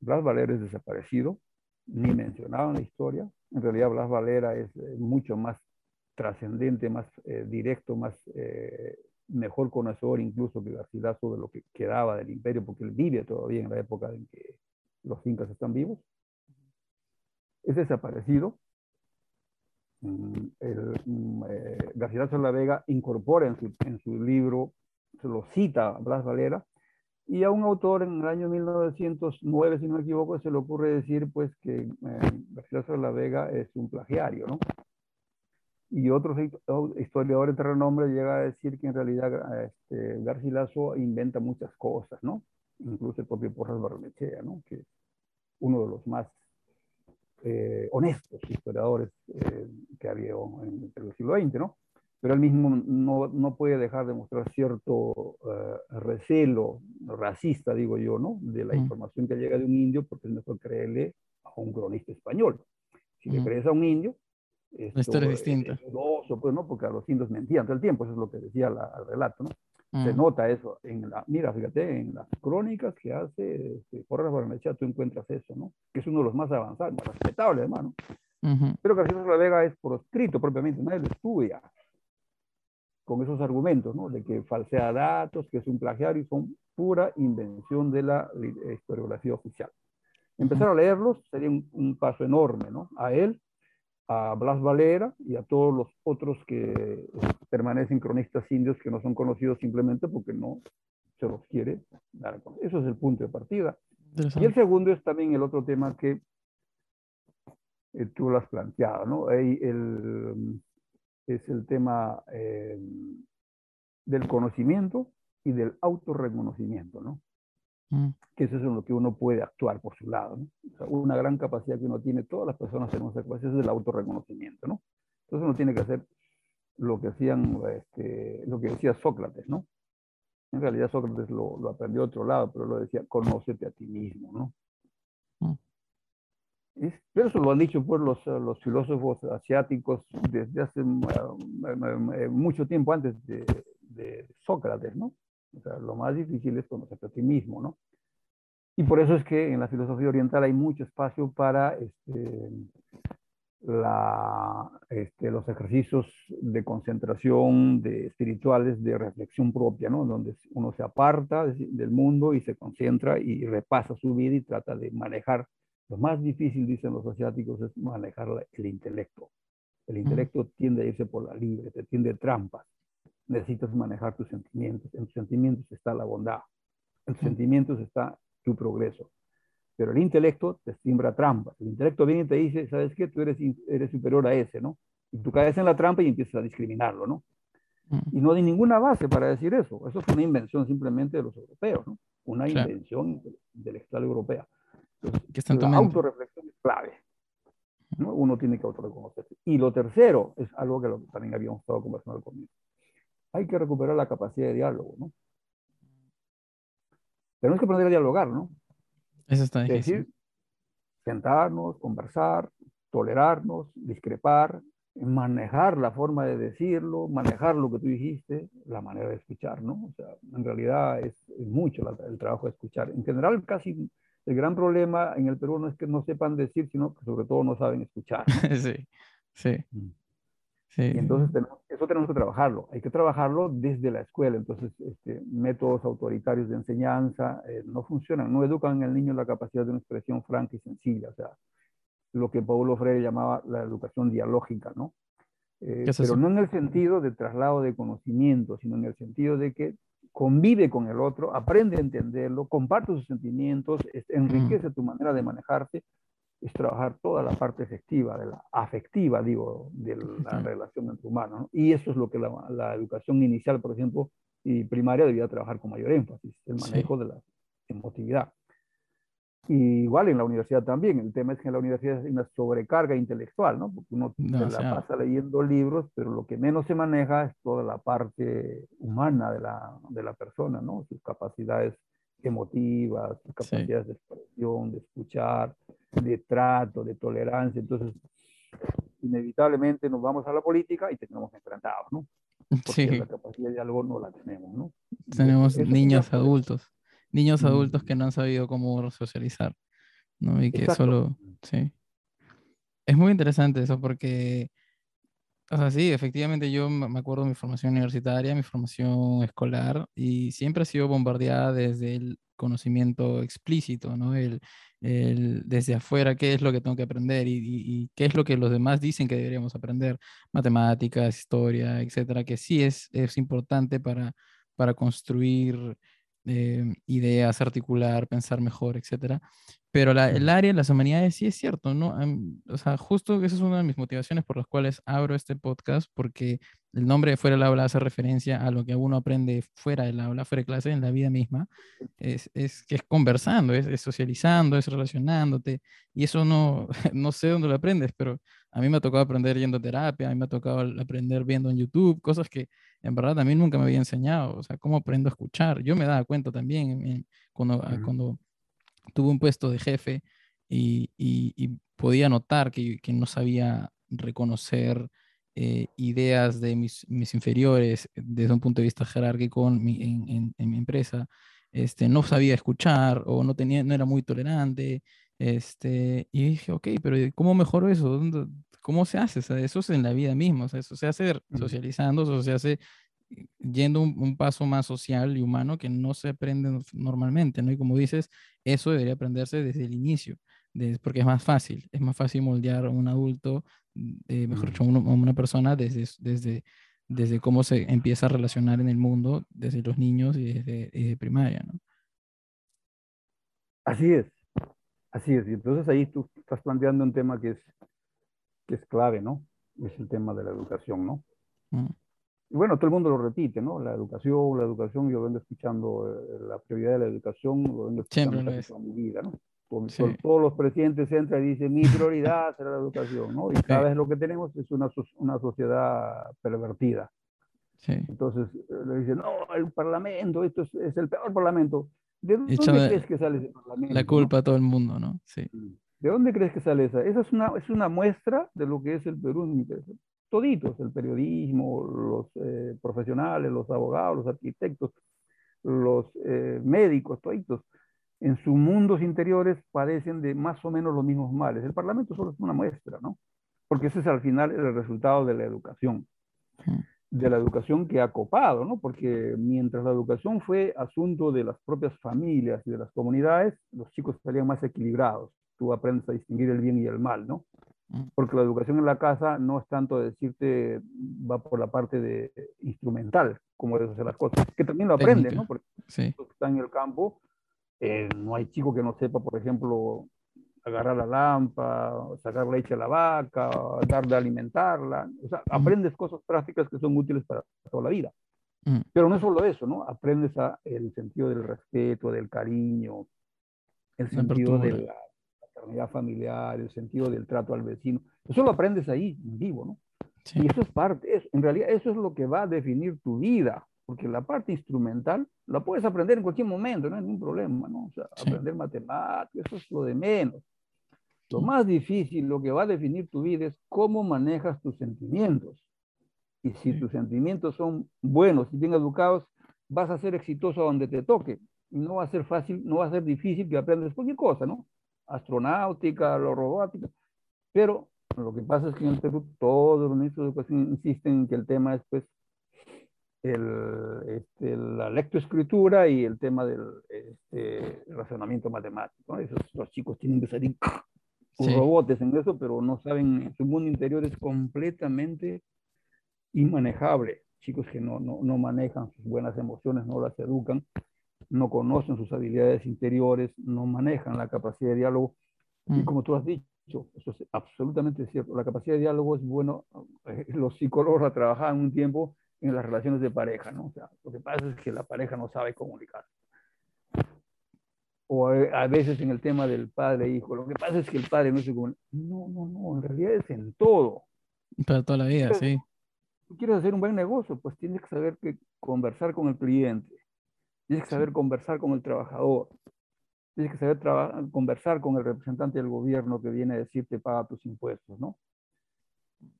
Blas Valera es desaparecido, ni mencionado en la historia. En realidad, Blas Valera es mucho más trascendente, más eh, directo, más eh, mejor conocedor incluso que Garcilaso de lo que quedaba del imperio, porque él vive todavía en la época en que los incas están vivos. Es desaparecido. Mm, el, mm, eh, Garcilaso de la Vega incorpora en su, en su libro, se lo cita Blas Valera, y a un autor en el año 1909, si no me equivoco, se le ocurre decir pues que eh, Garcilaso de la Vega es un plagiario, ¿no? Y otros historiadores de renombre llega a decir que en realidad este, Garcilaso inventa muchas cosas, ¿no? Incluso el propio Porras Barnechea, ¿no? Que es uno de los más eh, honestos historiadores eh, que había en el siglo XX, ¿no? Pero él mismo no, no puede dejar de mostrar cierto uh, recelo racista, digo yo, ¿no? De la mm. información que llega de un indio, porque es mejor creerle a un cronista español. Si mm. le crees a un indio, esto. historia es distinta. eh, dudoso, pues, ¿no? Porque a los indios mentían todo el tiempo, eso es lo que decía la- el relato, ¿no? Se Mm, nota eso. En la, mira, fíjate, en las crónicas que hace este, Porras Barnechea, tú encuentras eso, ¿no? Que es uno de los más avanzados, más respetables, hermano. Pero García de la Vega es por escrito propiamente, nadie lo estudia con esos argumentos, ¿no? De que falsea datos, que es un plagiario y son pura invención de la historiografía oficial. Empezar a leerlos sería un, un paso enorme, ¿no? A él, a Blas Valera y a todos los otros que eh, permanecen cronistas indios que no son conocidos simplemente porque no se los quiere dar a conocer. Eso es el punto de partida. Y el segundo es también el otro tema que eh, tú lo has planteado, ¿no? Ahí el, es el tema eh, del conocimiento y del autorreconocimiento, ¿no? Mm, Que eso es en lo que uno puede actuar por su lado, ¿no? O sea, una gran capacidad que uno tiene, todas las personas tenemos esa capacidad, es el autorreconocimiento, ¿no? Entonces uno tiene que hacer lo que hacían, este, lo que decía Sócrates, ¿no? En realidad Sócrates lo, lo aprendió de otro lado, pero lo decía, conócete a ti mismo, ¿no? Es- Pero eso lo han dicho pues, los, los filósofos asiáticos desde hace mm, eh, eh, mucho tiempo antes de, de Sócrates, ¿no? O sea, lo más difícil es conocerte a ti mismo, ¿no? Y por eso es que en la filosofía oriental hay mucho espacio para este, la, este, los ejercicios de concentración, de espirituales, de reflexión propia, ¿no? Donde uno se aparta de- del mundo y se concentra y repasa su vida y trata de manejar. Lo más difícil, dicen los asiáticos, es manejar el intelecto. El intelecto tiende a irse por la libre, te tiende trampas. Necesitas manejar tus sentimientos. En tus sentimientos está la bondad. En tus Mm. sentimientos está tu progreso. Pero el intelecto te siembra trampas. El intelecto viene y te dice, ¿sabes qué? Tú eres, eres superior a ese, ¿no? Y tú caes en la trampa y empiezas a discriminarlo, ¿no? mm, Y no hay ninguna base para decir eso. Eso fue una invención simplemente de los europeos, ¿no? Una Claro. invención intelectual europea. Entonces, la autorreflexión es clave. ¿no? Uno tiene que autorreconocerse. Y lo tercero es algo que lo- también habíamos estado conversando comienzo. Hay que recuperar la capacidad de diálogo, ¿no? Tenemos que aprender a dialogar, ¿no? Eso está Es difícil. decir, sentarnos, conversar, tolerarnos, discrepar, manejar la forma de decirlo, manejar lo que tú dijiste, la manera de escuchar, ¿no? O sea, en realidad es, es mucho la- el trabajo de escuchar. En general, casi el gran problema en el Perú no es que no sepan decir, sino que sobre todo no saben escuchar. sí, sí, Mm. Sí. Y entonces tenemos- eso tenemos que trabajarlo. Hay que trabajarlo desde la escuela. Entonces, este, métodos autoritarios de enseñanza eh, no funcionan, no educan el niño la capacidad de una expresión franca y sencilla. O sea, lo que Paulo Freire llamaba la educación dialógica, ¿no? Eh, ¿Qué es pero no en el sentido de traslado de conocimiento, sino en el sentido de que convive con el otro, aprende a entenderlo, comparte sus sentimientos, enriquece tu manera de manejarte, es trabajar toda la parte efectiva, de la afectiva, digo, de la relación entre humanos. ¿no? Y eso es lo que la, la educación inicial, por ejemplo, y primaria debía trabajar con mayor énfasis, el Sí. manejo de la emotividad. Y igual en la universidad también, el tema es que en la universidad hay una sobrecarga intelectual, ¿no? Porque uno se la Demasiado. pasa leyendo libros, pero lo que menos se maneja es toda la parte humana de la, de la persona, ¿no? Sus capacidades emotivas, Sí. capacidades de expresión, de escuchar, de trato, de tolerancia. Entonces, inevitablemente nos vamos a la política y tenemos enfrentados, ¿no? Porque Sí, la capacidad de diálogo no la tenemos, ¿no? Tenemos eso niños adultos, niños adultos que no han sabido cómo socializar, ¿no? Y que Exacto. solo, sí. Es muy interesante eso porque, o sea, sí, efectivamente yo me acuerdo de mi formación universitaria, mi formación escolar, y siempre ha sido bombardeada desde el conocimiento explícito, ¿no? El, el desde afuera, qué es lo que tengo que aprender y, y- y qué es lo que los demás dicen que deberíamos aprender, matemáticas, historia, etcétera, que sí es, es importante para, para construir eh, ideas, articular, pensar mejor, etcétera. Pero la- el área de las humanidades sí es cierto, ¿no? O sea, justo esa es una de mis motivaciones por las cuales abro este podcast, porque el nombre de Fuera del Aula hace referencia a lo que uno aprende fuera del aula, fuera de clase, en la vida misma, es, es que es conversando, es, es socializando, es relacionándote, y eso no, no sé dónde lo aprendes, pero a mí me ha tocado aprender yendo a terapia, a mí me ha tocado aprender viendo en YouTube, cosas que en verdad mí nunca me había enseñado, o sea, cómo aprendo a escuchar. Yo me daba cuenta también en- en- cuando, ah, Ujú. cuando tuve un puesto de jefe y, y- y podía notar que, que no sabía reconocer eh, ideas de mis, mis, inferiores desde un punto de vista jerárquico en mi, en, en, mi empresa, este, no sabía escuchar o no, tenía, no era muy tolerante. Este, y dije, ok, pero ¿cómo mejoro eso? ¿Cómo se hace? eso es en la vida misma, o sea, eso se hace socializando, eso se hace yendo un, paso más social y humano que no se aprende normalmente, ¿no? Y como dices, eso debería aprenderse desde el inicio, porque es más fácil, es más fácil moldear a un adulto, eh, mejor dicho, a una persona desde, desde, desde cómo se empieza a relacionar en el mundo, desde los niños y desde, primaria, ¿no? Así es, así es. Y entonces ahí tú estás planteando un tema que es, que es clave, ¿no? Es el tema de la educación, ¿no? Mm. Y bueno, todo el mundo lo repite, ¿no? La educación, la educación, yo vengo escuchando eh, la prioridad de la educación, lo vengo escuchando toda mi vida, ¿no? todos los presidentes entran y dicen, mi prioridad será la educación, ¿no? Y cada vez lo que tenemos es una, una sociedad pervertida. Sí. Entonces eh, le dicen, no, el parlamento, esto es, es el peor parlamento. ¿De dónde crees que sale ese parlamento? La culpa a todo el mundo, ¿no? Sí. ¿De dónde crees que sale esa? Esa es una, es una muestra de lo que es el Perú toditos, el periodismo, los eh, profesionales, los abogados, los arquitectos, los eh, médicos, toditos, en sus mundos interiores padecen de más o menos los mismos males. El Parlamento solo es una muestra, ¿no? Porque ese es al final el resultado de la educación, de la educación que ha copado, ¿no? Porque mientras la educación fue asunto de las propias familias y de las comunidades, los chicos estarían más equilibrados. Tú aprendes a distinguir el bien y el mal, ¿no? Porque la educación en la casa no es tanto decirte, va por la parte de instrumental, como debes hacer las cosas, que también lo aprendes, ¿no? Porque sí. está en el campo, eh, no hay chico que no sepa, por ejemplo, agarrar la lampa, sacar leche a la vaca, dar de alimentarla. O sea, aprendes cosas prácticas que son útiles para toda la vida. Pero no es solo eso, ¿no? Aprendes a, el sentido del respeto, del cariño, el sentido de la familiar, el sentido del trato al vecino. Eso lo aprendes ahí, vivo, ¿no? Y eso es parte, en realidad eso es lo que va a definir tu vida, porque la parte instrumental la puedes aprender en cualquier momento, no hay ningún problema, ¿no? O sea, aprender matemáticas, eso es lo de menos. Lo más difícil, lo que va a definir tu vida es cómo manejas tus sentimientos. Y si tus sentimientos son buenos y bien educados, vas a ser exitoso donde te toque. Y no va a ser fácil, no va a ser difícil que aprendas cualquier cosa, ¿no? astronáutica, lo robótica, pero lo que pasa es que en el Perú todos los ministros de educación insisten en que el tema es pues el, este, la lectoescritura y el tema del este, razonamiento matemático. Esos, los chicos tienen que salir sí. robots en eso, pero no saben, su mundo interior es completamente inmanejable. Chicos que no, no, no manejan sus buenas emociones, no las educan no conocen sus habilidades interiores, no manejan la capacidad de diálogo. Y mm. como tú has dicho, eso es absolutamente cierto, la capacidad de diálogo es bueno, eh, los psicólogos la trabajaban un tiempo en las relaciones de pareja, ¿no? O sea, lo que pasa es que la pareja no sabe comunicar. O a veces en el tema del padre-hijo, e lo que pasa es que el padre no se comunica. No, no, no, en realidad es en todo. Para toda la vida, sí. Si quieres hacer un buen negocio, pues tienes que saber que conversar con el cliente, Tienes que saber conversar con el trabajador. Tienes que saber conversar con el representante del gobierno que viene a decirte paga tus impuestos, ¿no?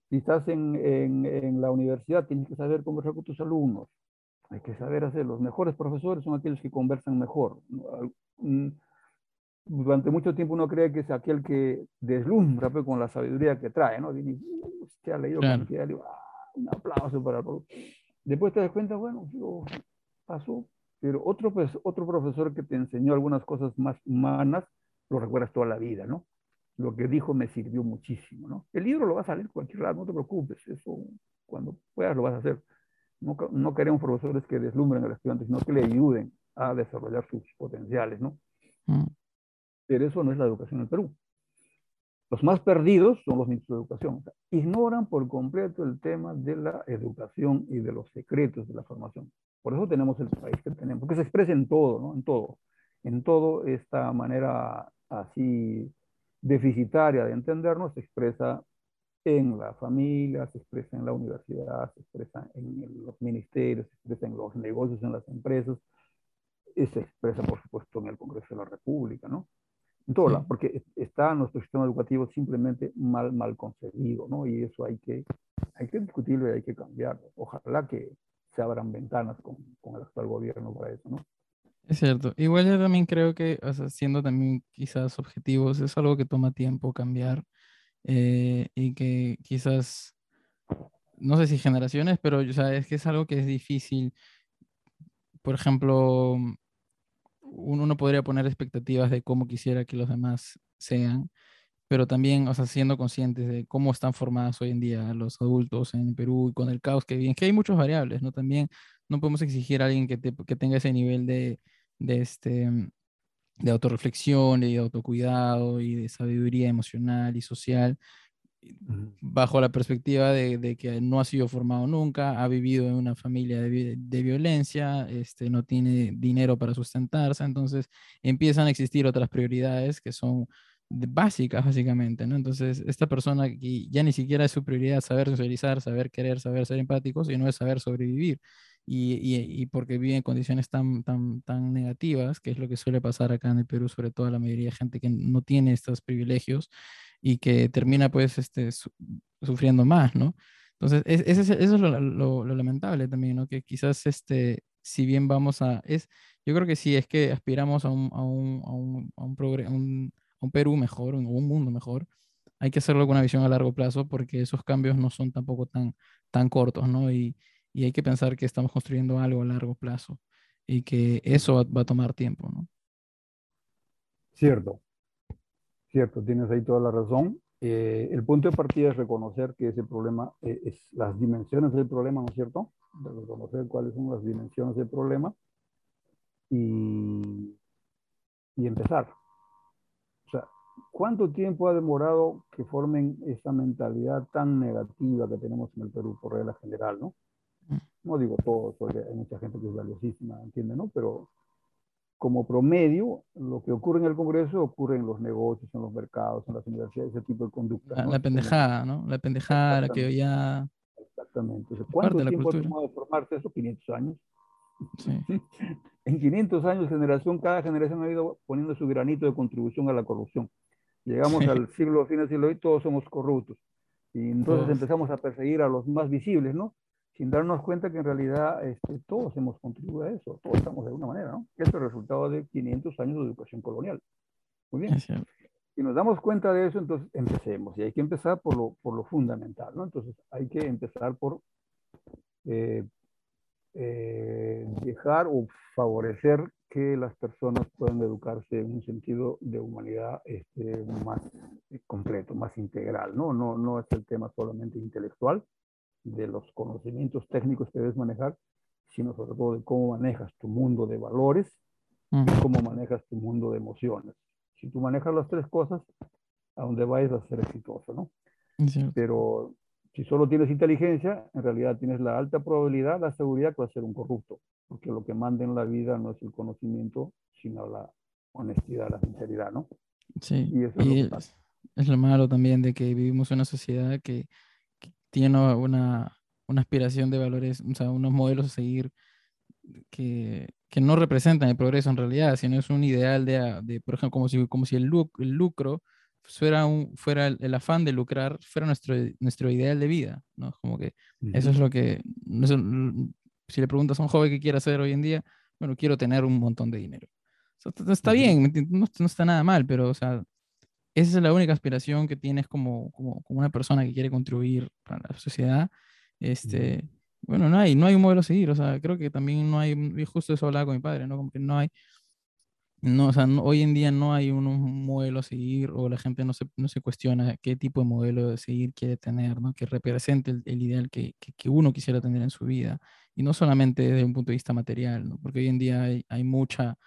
Si estás en, en, la universidad, tienes que saber conversar con tus alumnos. Hay que saber hacer. Los mejores profesores son aquellos que conversan mejor. Durante mucho tiempo uno cree que es aquel que deslumbra pues, con la sabiduría que trae, ¿no? Viene, usted ha leído claro. Ah, un aplauso para el Después te das cuenta, bueno, pasó, pero otro, pues, otro profesor que te enseñó algunas cosas más humanas, lo recuerdas toda la vida, ¿no? Lo que dijo me sirvió muchísimo, ¿no? El libro lo va a salir cualquier lado, no te preocupes, eso cuando puedas lo vas a hacer. No, no queremos profesores que deslumbren al estudiante, sino que le ayuden a desarrollar sus potenciales, ¿no? Mm. Pero eso no es la educación en Perú. Los más perdidos son los ministros de educación. ignoran por completo el tema de la educación y de los secretos de la formación. Por eso tenemos el país que tenemos, porque se expresa en todo, ¿no? En todo. En todo esta manera así deficitaria de entendernos se expresa en la familia, se expresa en la universidad, se expresa en los ministerios, se expresa en los negocios, en las empresas, y se expresa, por supuesto, en el Congreso de la República, ¿no? en todo lado, porque está nuestro sistema educativo simplemente mal, mal concebido, ¿no? Y eso hay que, hay que discutirlo y hay que cambiarlo. Ojalá que se abran ventanas con, con el actual gobierno para eso, ¿no? Es cierto. Igual yo también creo que, o sea, siendo también quizás objetivos, es algo que toma tiempo cambiar eh, y que quizás, no sé si generaciones, pero o sea, es que es algo que es difícil. Por ejemplo, uno podría poner expectativas de cómo quisiera que los demás sean, pero también, o sea, siendo conscientes de cómo están formados hoy en día los adultos en Perú y con el caos que viven, que hay muchas variables, ¿no? También no podemos exigir a alguien que, que tenga ese nivel de, de, este, de autorreflexión y de autocuidado y de sabiduría emocional y social, bajo la perspectiva de, que no ha sido formado nunca, ha vivido en una familia de, violencia, este, no tiene dinero para sustentarse, entonces empiezan a existir otras prioridades que son básicas, básicamente, ¿no? Entonces, esta persona que ya ni siquiera es su prioridad saber socializar, saber querer, saber ser empático, sino es saber sobrevivir. Y, y, porque vive en condiciones tan, tan, tan negativas, que es lo que suele pasar acá en el Perú, sobre todo a la mayoría de gente que no tiene estos privilegios, y que termina pues este, sufriendo más, ¿no? Entonces, eso es lo, lo, lamentable también, ¿no? Que quizás, este, si bien vamos a, es, yo creo que sí, es que aspiramos a un, a un, a un, a un, un, Perú mejor, a un mundo mejor, hay que hacerlo con una visión a largo plazo porque esos cambios no son tampoco tan, tan cortos, ¿no? Y, y hay que pensar que estamos construyendo algo a largo plazo y que eso va, va a tomar tiempo, ¿no? Cierto. Cierto, tienes ahí toda la razón. Eh, el punto de partida es reconocer que ese problema eh, es las dimensiones del problema, ¿no es cierto? De reconocer cuáles son las dimensiones del problema y, y empezar. O sea, ¿cuánto tiempo ha demorado que formen esa mentalidad tan negativa que tenemos en el Perú por regla general, ¿no? Mm. No digo todos, porque hay mucha gente que es valiosísima, ¿entiende, no? Pero como promedio, lo que ocurre en el Congreso ocurre en los negocios, en los mercados, en las universidades, ese tipo de conducta. La, pendejada, ¿no? La pendejada, que ya... Exactamente. ¿Cuánto tiempo ha tomado formarse eso? 500 años. Sí. en 500 años, generación, cada generación ha ido poniendo su granito de contribución a la corrupción. Llegamos al siglo, fin del siglo y todos somos corruptos. Y entonces empezamos a perseguir a los más visibles, ¿no? Sin darnos cuenta que en realidad este, todos hemos contribuido a eso, todos estamos de alguna manera, ¿no? Es el resultado de 500 años de educación colonial. Muy bien. Si nos damos cuenta de eso, entonces empecemos. Y hay que empezar por lo, por lo fundamental, ¿no? Entonces hay que empezar por eh, eh, dejar o favorecer que las personas puedan educarse en un sentido de humanidad este, más completo, más integral, ¿no? No, no es el tema solamente intelectual, de los conocimientos técnicos que debes manejar, sino sobre todo de cómo manejas tu mundo de valores y cómo manejas tu mundo de emociones. Si tú manejas las tres cosas, a donde vayas a ser exitoso, ¿no? Pero si solo tienes inteligencia, en realidad tienes la alta probabilidad, la seguridad que vas a ser un corrupto, porque lo que manda en la vida no es el conocimiento, sino la honestidad, la sinceridad, ¿no? Sí, y eso es, lo es, lo malo también de que vivimos en una sociedad que tiene una, una aspiración de valores, o sea, unos modelos a seguir que, que, no representan el progreso en realidad, sino es un ideal de, de por ejemplo, como si, como si el, el lucro fuera, un, fuera el, afán de lucrar, fuera nuestro, nuestro ideal de vida, ¿no? Como que eso es lo que, si le preguntas a un joven qué quiere hacer hoy en día, bueno, quiero tener un montón de dinero. está bien, no, no, está nada mal, pero, o sea, esa es la única aspiración que tienes como, como, como, una persona que quiere contribuir para la sociedad. Este, bueno, no hay, no hay un modelo a seguir, o sea, creo que también no hay, justo eso hablaba con mi padre, ¿no? Como que no hay, no, o sea, hoy en día no hay un, modelo a seguir o la gente no se, no se cuestiona qué tipo de modelo de seguir quiere tener, ¿no? Que represente el, ideal que, que, que, uno quisiera tener en su vida. Y no solamente desde un punto de vista material, ¿no? Porque hoy en día hay, hay mucha,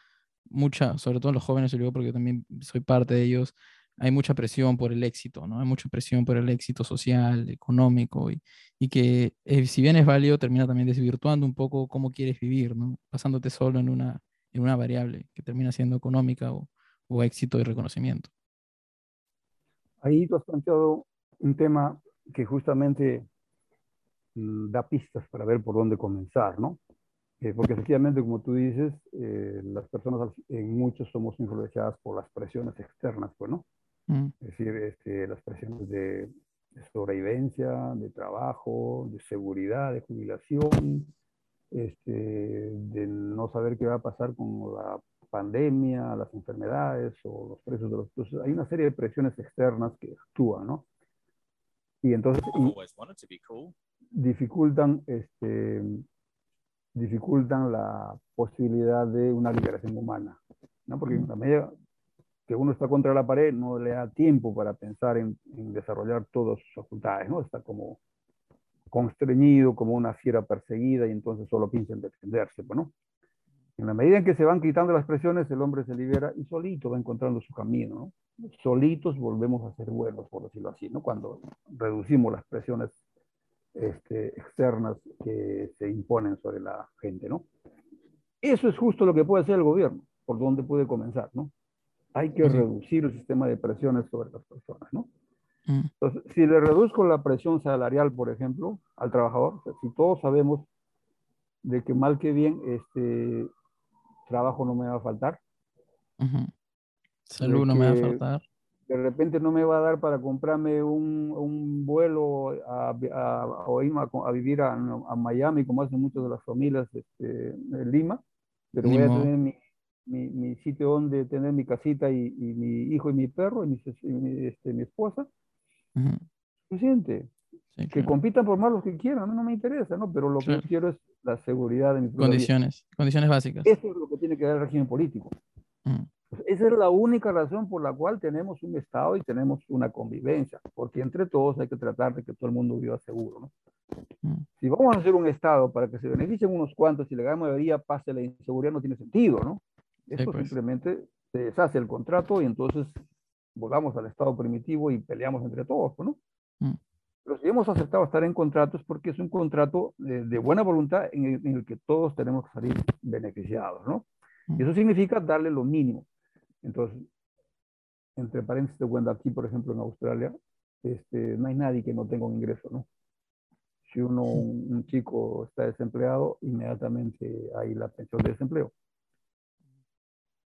mucha, sobre todo los jóvenes, yo porque también soy parte de ellos, hay mucha presión por el éxito, ¿no? Hay mucha presión por el éxito social, económico, y, y que eh, si bien es válido, termina también desvirtuando un poco cómo quieres vivir, ¿no? Pasándote solo en una, en una variable que termina siendo económica o, o éxito y reconocimiento. Ahí tú has planteado un tema que justamente mm, da pistas para ver por dónde comenzar, ¿no? Eh, porque efectivamente, como tú dices, eh, las personas en muchos somos influenciadas por las presiones externas, pues, ¿no? Mm, Es decir, este, las presiones de, de sobrevivencia, de trabajo, de seguridad, de jubilación, este, de no saber qué va a pasar con la pandemia, las enfermedades o los precios de los... Entonces, hay una serie de presiones externas que actúan, ¿no? Y entonces y always wanted to be cool. dificultan, este, dificultan la posibilidad de una liberación humana, ¿no? Porque en la medida que uno está contra la pared, no le da tiempo para pensar en, desarrollar todas sus facultades, ¿no? Está como constreñido, como una fiera perseguida, y entonces solo piensa en defenderse, pues, ¿no? En la medida en que se van quitando las presiones, el hombre se libera y solito va encontrando su camino, ¿no? Solitos volvemos a ser buenos, por decirlo así, ¿no? Cuando reducimos las presiones este, externas que se imponen sobre la gente, ¿no? Eso es justo lo que puede hacer el gobierno, por donde puede comenzar, ¿no? Hay que Ujú. reducir el sistema de presiones sobre las personas, ¿no? mm, Entonces, si le reduzco la presión salarial, por ejemplo, al trabajador, o sea, si todos sabemos de que mal que bien, este trabajo no me va a faltar, ujú. Salud no me va a faltar. de repente no me va a dar para comprarme un, un vuelo a, a, o irme a, a vivir a, a Miami, como hacen muchas de las familias este, en Lima, pero Ni voy a tener mi, mi, mi sitio donde tener mi casita y, y mi hijo y mi perro y mi, y este, mi esposa, suficiente. sí, Que claro. compítan por más los que quieran, no me interesa, ¿no? Pero lo que Claro. yo quiero es la seguridad de mi propia vida. Condiciones, condiciones básicas. Eso es lo que tiene que dar el régimen político. Mm, Pues esa es la única razón por la cual tenemos un Estado y tenemos una convivencia, porque entre todos hay que tratar de que todo el mundo viva seguro. ¿no? mm, Si vamos a hacer un Estado para que se beneficien unos cuantos y la gran mayoría pase la inseguridad, no tiene sentido, ¿no? Esto pues. simplemente se deshace el contrato y entonces volvamos al Estado primitivo y peleamos entre todos, ¿no? Mm. Pero si hemos aceptado estar en contratos porque es un contrato de, de buena voluntad en el, en el que todos tenemos que salir beneficiados, ¿no? Y eso significa darle lo mínimo. Entonces, entre paréntesis, te cuento aquí, por ejemplo, en Australia, este, no hay nadie que no tenga un ingreso, ¿no? Si uno, un, un chico está desempleado, inmediatamente hay la pensión de desempleo.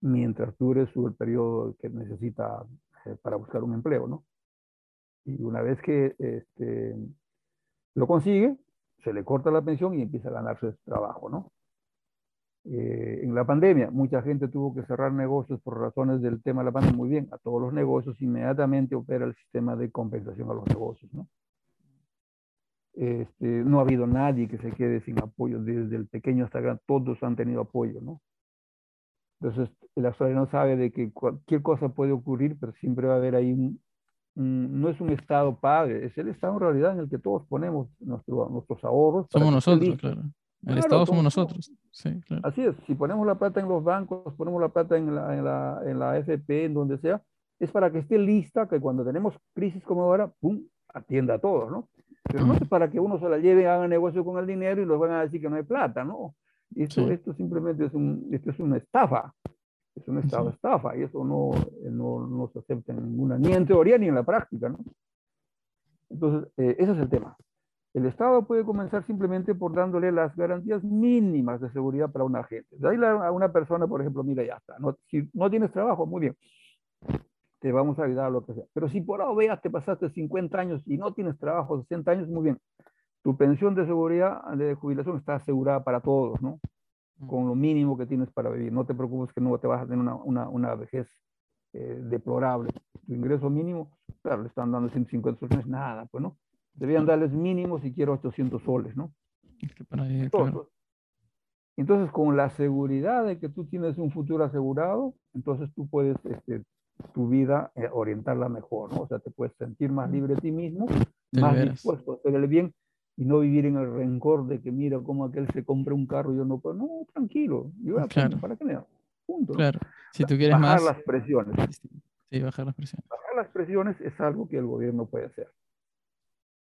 Mientras dure su periodo que necesita eh, para buscar un empleo, ¿no? Y una vez que este, lo consigue, se le corta la pensión y empieza a ganarse su trabajo, ¿no? Eh, en la pandemia, mucha gente tuvo que cerrar negocios por razones del tema de la pandemia. Muy bien, a todos los negocios inmediatamente opera el sistema de compensación a los negocios, ¿no? Este, no ha habido nadie que se quede sin apoyo, desde el pequeño hasta el gran, todos han tenido apoyo, ¿no? Entonces, el australiano sabe de que cualquier cosa puede ocurrir, pero siempre va a haber ahí un, no es un Estado padre, es el Estado en realidad en el que todos ponemos nuestro, nuestros ahorros. Somos nosotros, claro. El Claro, Estado somos nosotros. Sí, claro. Así es, si ponemos la plata en los bancos, ponemos la plata en la, en la, en la FP, en donde sea, es para que esté lista, que cuando tenemos crisis como ahora, ¡pum!, atienda a todos, ¿no? Pero no es para que uno se la lleve, haga negocio con el dinero y los van a decir que no hay plata, ¿no? Esto, Sí. esto simplemente es, un, esto es una estafa, es una estafa, Sí. estafa, y eso no, no, no se acepta en ninguna, ni en teoría ni en la práctica, ¿no? Entonces, eh, ese es el tema. El Estado puede comenzar simplemente por dándole las garantías mínimas de seguridad para una gente. De ahí la- a una persona, por ejemplo, mira, ya está. No, si no tienes trabajo, muy bien. Te vamos a ayudar a lo que sea. Pero si por ahora veas, te pasaste 50 años y no tienes trabajo, 60 años, muy bien. Tu pensión de seguridad, de jubilación, está asegurada para todos, ¿no? Con lo mínimo que tienes para vivir. No te preocupes que no te vas a tener una, una, una vejez eh, deplorable. Tu ingreso mínimo, claro, le están dando 150 soles, no es nada, pues, ¿no? Debían darles mínimo siquiera 800 soles, ¿no? Que para ahí, Todo. claro. Entonces, con la seguridad de que tú tienes un futuro asegurado, entonces tú puedes este, tu vida eh, orientarla mejor, ¿no? O sea, te puedes sentir más libre de ti mismo, más dispuesto a hacer el bien y no vivir en el rencor de que mira cómo aquel se compra un carro y yo no puedo. No, tranquilo. Yo voy a Claro. ¿para qué me da? Punto. Claro. Si tú quieres Bajar más, las presiones. sí, bajar las presiones. Bajar las presiones es algo que el gobierno puede hacer.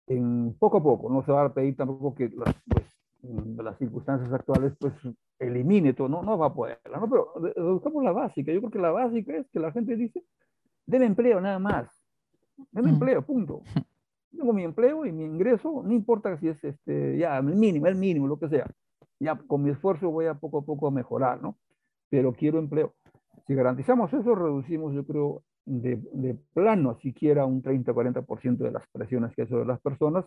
En poco a poco, no se va a pedir tampoco que las, pues, en las circunstancias actuales pues elimine todo, no, no va a poder, ¿no? Pero buscamos la básica, yo creo que la básica es que la gente dice, denme empleo nada más, denme Mm. empleo, punto. Tengo mi empleo y mi ingreso, no importa si es este, ya el mínimo, el mínimo, lo que sea. ya con mi esfuerzo voy a poco a poco a mejorar, ¿no? Pero quiero empleo. Si garantizamos eso, reducimos, yo creo, de, de plano siquiera un 30-40% de las presiones que hay sobre las personas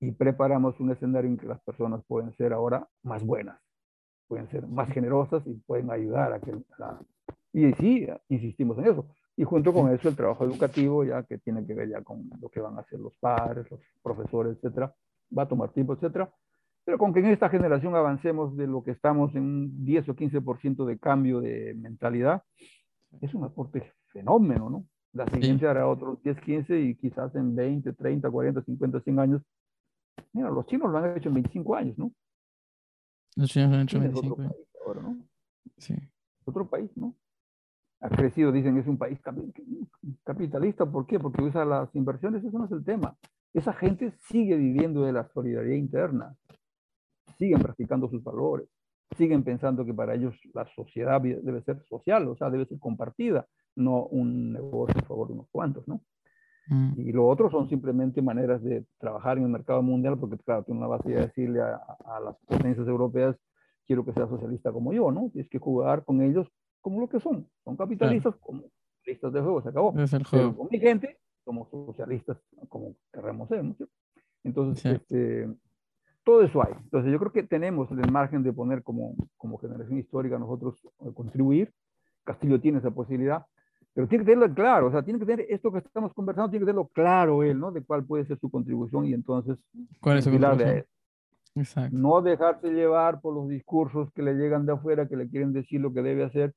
y preparamos un escenario en que las personas pueden ser ahora más buenas, pueden ser más generosas y pueden ayudar a que la... Y sí, insistimos en eso. Y junto con eso el trabajo educativo, ya que tiene que ver ya con lo que van a hacer los padres, los profesores, etcétera, va a tomar tiempo, etcétera. Pero con que en esta generación avancemos de lo que estamos en un 10 o 15% de cambio de mentalidad, es un aporte fenómeno, ¿no? La siguiente hará otros 10, 15 y quizás en 20, 30, 40, 50, 100 años. Mira, los chinos lo han hecho en 25 años, ¿no? Los chinos lo han hecho en 25 otro años. ahora, ¿no? Sí. Otro país, ¿no? Ha crecido, dicen, es un país capitalista. ¿Por qué? Porque usa las inversiones, eso no es el tema. Esa gente sigue viviendo de la solidaridad interna, siguen practicando sus valores, siguen pensando que para ellos la sociedad debe ser social, o sea, debe ser compartida, no un negocio a favor de unos cuantos, ¿no? Mm. Y lo otro son simplemente maneras de trabajar en el mercado mundial, porque claro, tú no vas a ir a decirle a, a las potencias europeas, quiero que sea socialista como yo, ¿no? Tienes que jugar con ellos como lo que son. Son capitalistas como listas de juego, se acabó. Es el Pero juego. con mi gente somos socialistas como queremos ser, ¿no? Entonces, Sí. este, todo eso hay. Entonces, yo creo que tenemos el margen de poner como, como generación histórica nosotros eh, contribuir. Castillo tiene esa posibilidad, pero tiene que tenerlo claro, o sea, tiene que tener esto que estamos conversando, tiene que tenerlo claro él, ¿no? De cuál puede ser su contribución y entonces ¿Cuál es su a conclusión? él. Exacto. No dejarse llevar por los discursos que le llegan de afuera, que le quieren decir lo que debe hacer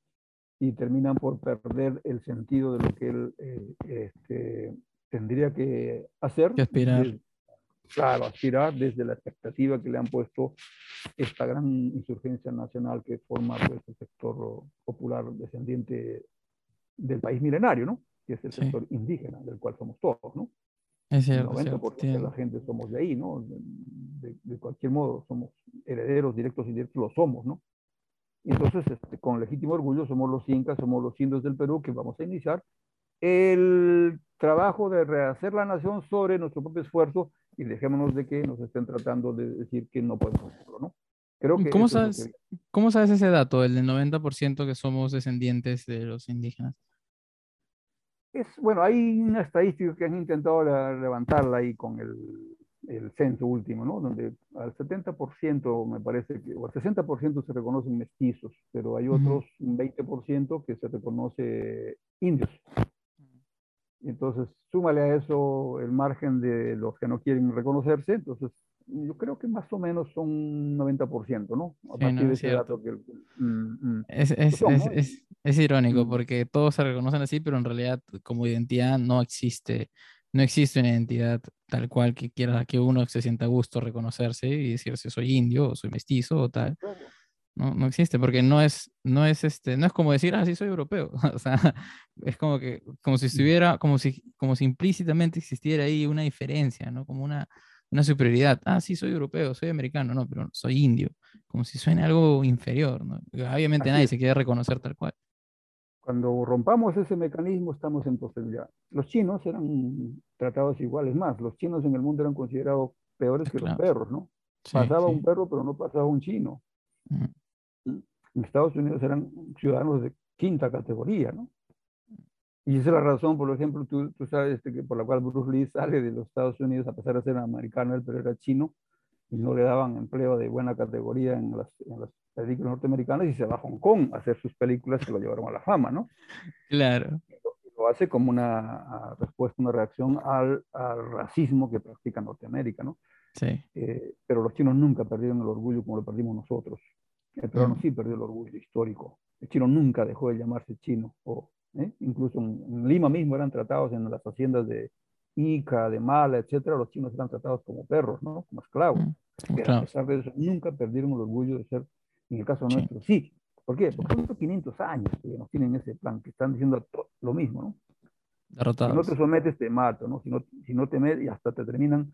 y terminan por perder el sentido de lo que él eh, este, tendría que hacer. Que aspirar. Desde- claro, aspirar desde la expectativa que le han puesto esta gran insurgencia nacional que forma pues, el sector popular descendiente del país milenario, ¿no? Que es el Sí. sector indígena, del cual somos todos, ¿no? Es El cierto, 90% cierto. de Tiene- la gente somos de ahí, ¿no? De, de- de cualquier modo, somos herederos directos y directos, lo somos, ¿no? Entonces, este, con legítimo orgullo, somos los incas, somos los indios del Perú que vamos a iniciar el trabajo de rehacer la nación sobre nuestro propio esfuerzo y dejémonos de que nos estén tratando de decir que no podemos hacerlo, ¿no? Creo ¿Y que cómo sabes? que- ¿Cómo sabes ese dato, el del 90% que somos descendientes de los indígenas? Es, bueno, hay una estadística que han intentado la- levantarla ahí con el, el censo último, ¿no? Donde al 70% me parece que, o al 60% se reconocen mestizos, pero hay otros un 20% que se reconoce indios. Entonces, súmale a eso el margen de los que no quieren reconocerse, entonces yo creo que más o menos son un 90%, ¿no? A Sí, partir no, de es ese cierto. dato que... mm, mm. Es, es, son, es, ¿no? es, es irónico Mm. porque todos se reconocen así, pero en realidad como identidad no existe, no existe una identidad tal cual que quiera que uno se sienta a gusto reconocerse y decirse soy indio o soy mestizo o tal. No, no existe porque no es, no es este, no es como decir, ah, sí soy europeo. O sea, es como que, como si estuviera, como si, como si implícitamente existiera ahí una diferencia, ¿no? Como una, una superioridad. Ah, sí soy europeo, soy americano, no, pero soy indio. Como si suene algo inferior, ¿no? Obviamente Así nadie es. se quiere reconocer tal cual. Cuando rompamos ese mecanismo estamos en posibilidad. Los chinos eran tratados iguales más. Los chinos en el mundo eran considerados peores que los Esclavos. perros, ¿no? Sí, Pasaba sí. un perro, pero no pasaba un chino. Mm. En Estados Unidos eran ciudadanos de quinta categoría, ¿no? Y esa es la razón, por ejemplo, tú, tú sabes este, que por la cual Bruce Lee sale de los Estados Unidos a pesar de ser americano, él pero era chino y no le daban empleo de buena categoría en las, en las películas norteamericanas y se va a Hong Kong a hacer sus películas que lo llevaron a la fama, ¿no? Claro. lo hace como una respuesta, una reacción al, al, racismo que practica Norteamérica, ¿no? Sí. Eh, pero los chinos nunca perdieron el orgullo como lo perdimos nosotros. El peruano mm. sí perdió el orgullo histórico. El chino nunca dejó de llamarse chino. O, ¿eh? Incluso en, en, Lima mismo eran tratados en las haciendas de Ica, de Mala, etcétera. Los chinos eran tratados como perros, ¿no? Como esclavos. Mm. Pero claro. a pesar de eso, nunca perdieron el orgullo de ser, en el caso sí. nuestro, sí. ¿Por qué? Porque son 500 años que nos tienen ese plan, que están diciendo lo mismo, ¿no? Derrotados. Si no te sometes, te mato, ¿no? Si no, si no te metes, y hasta te terminan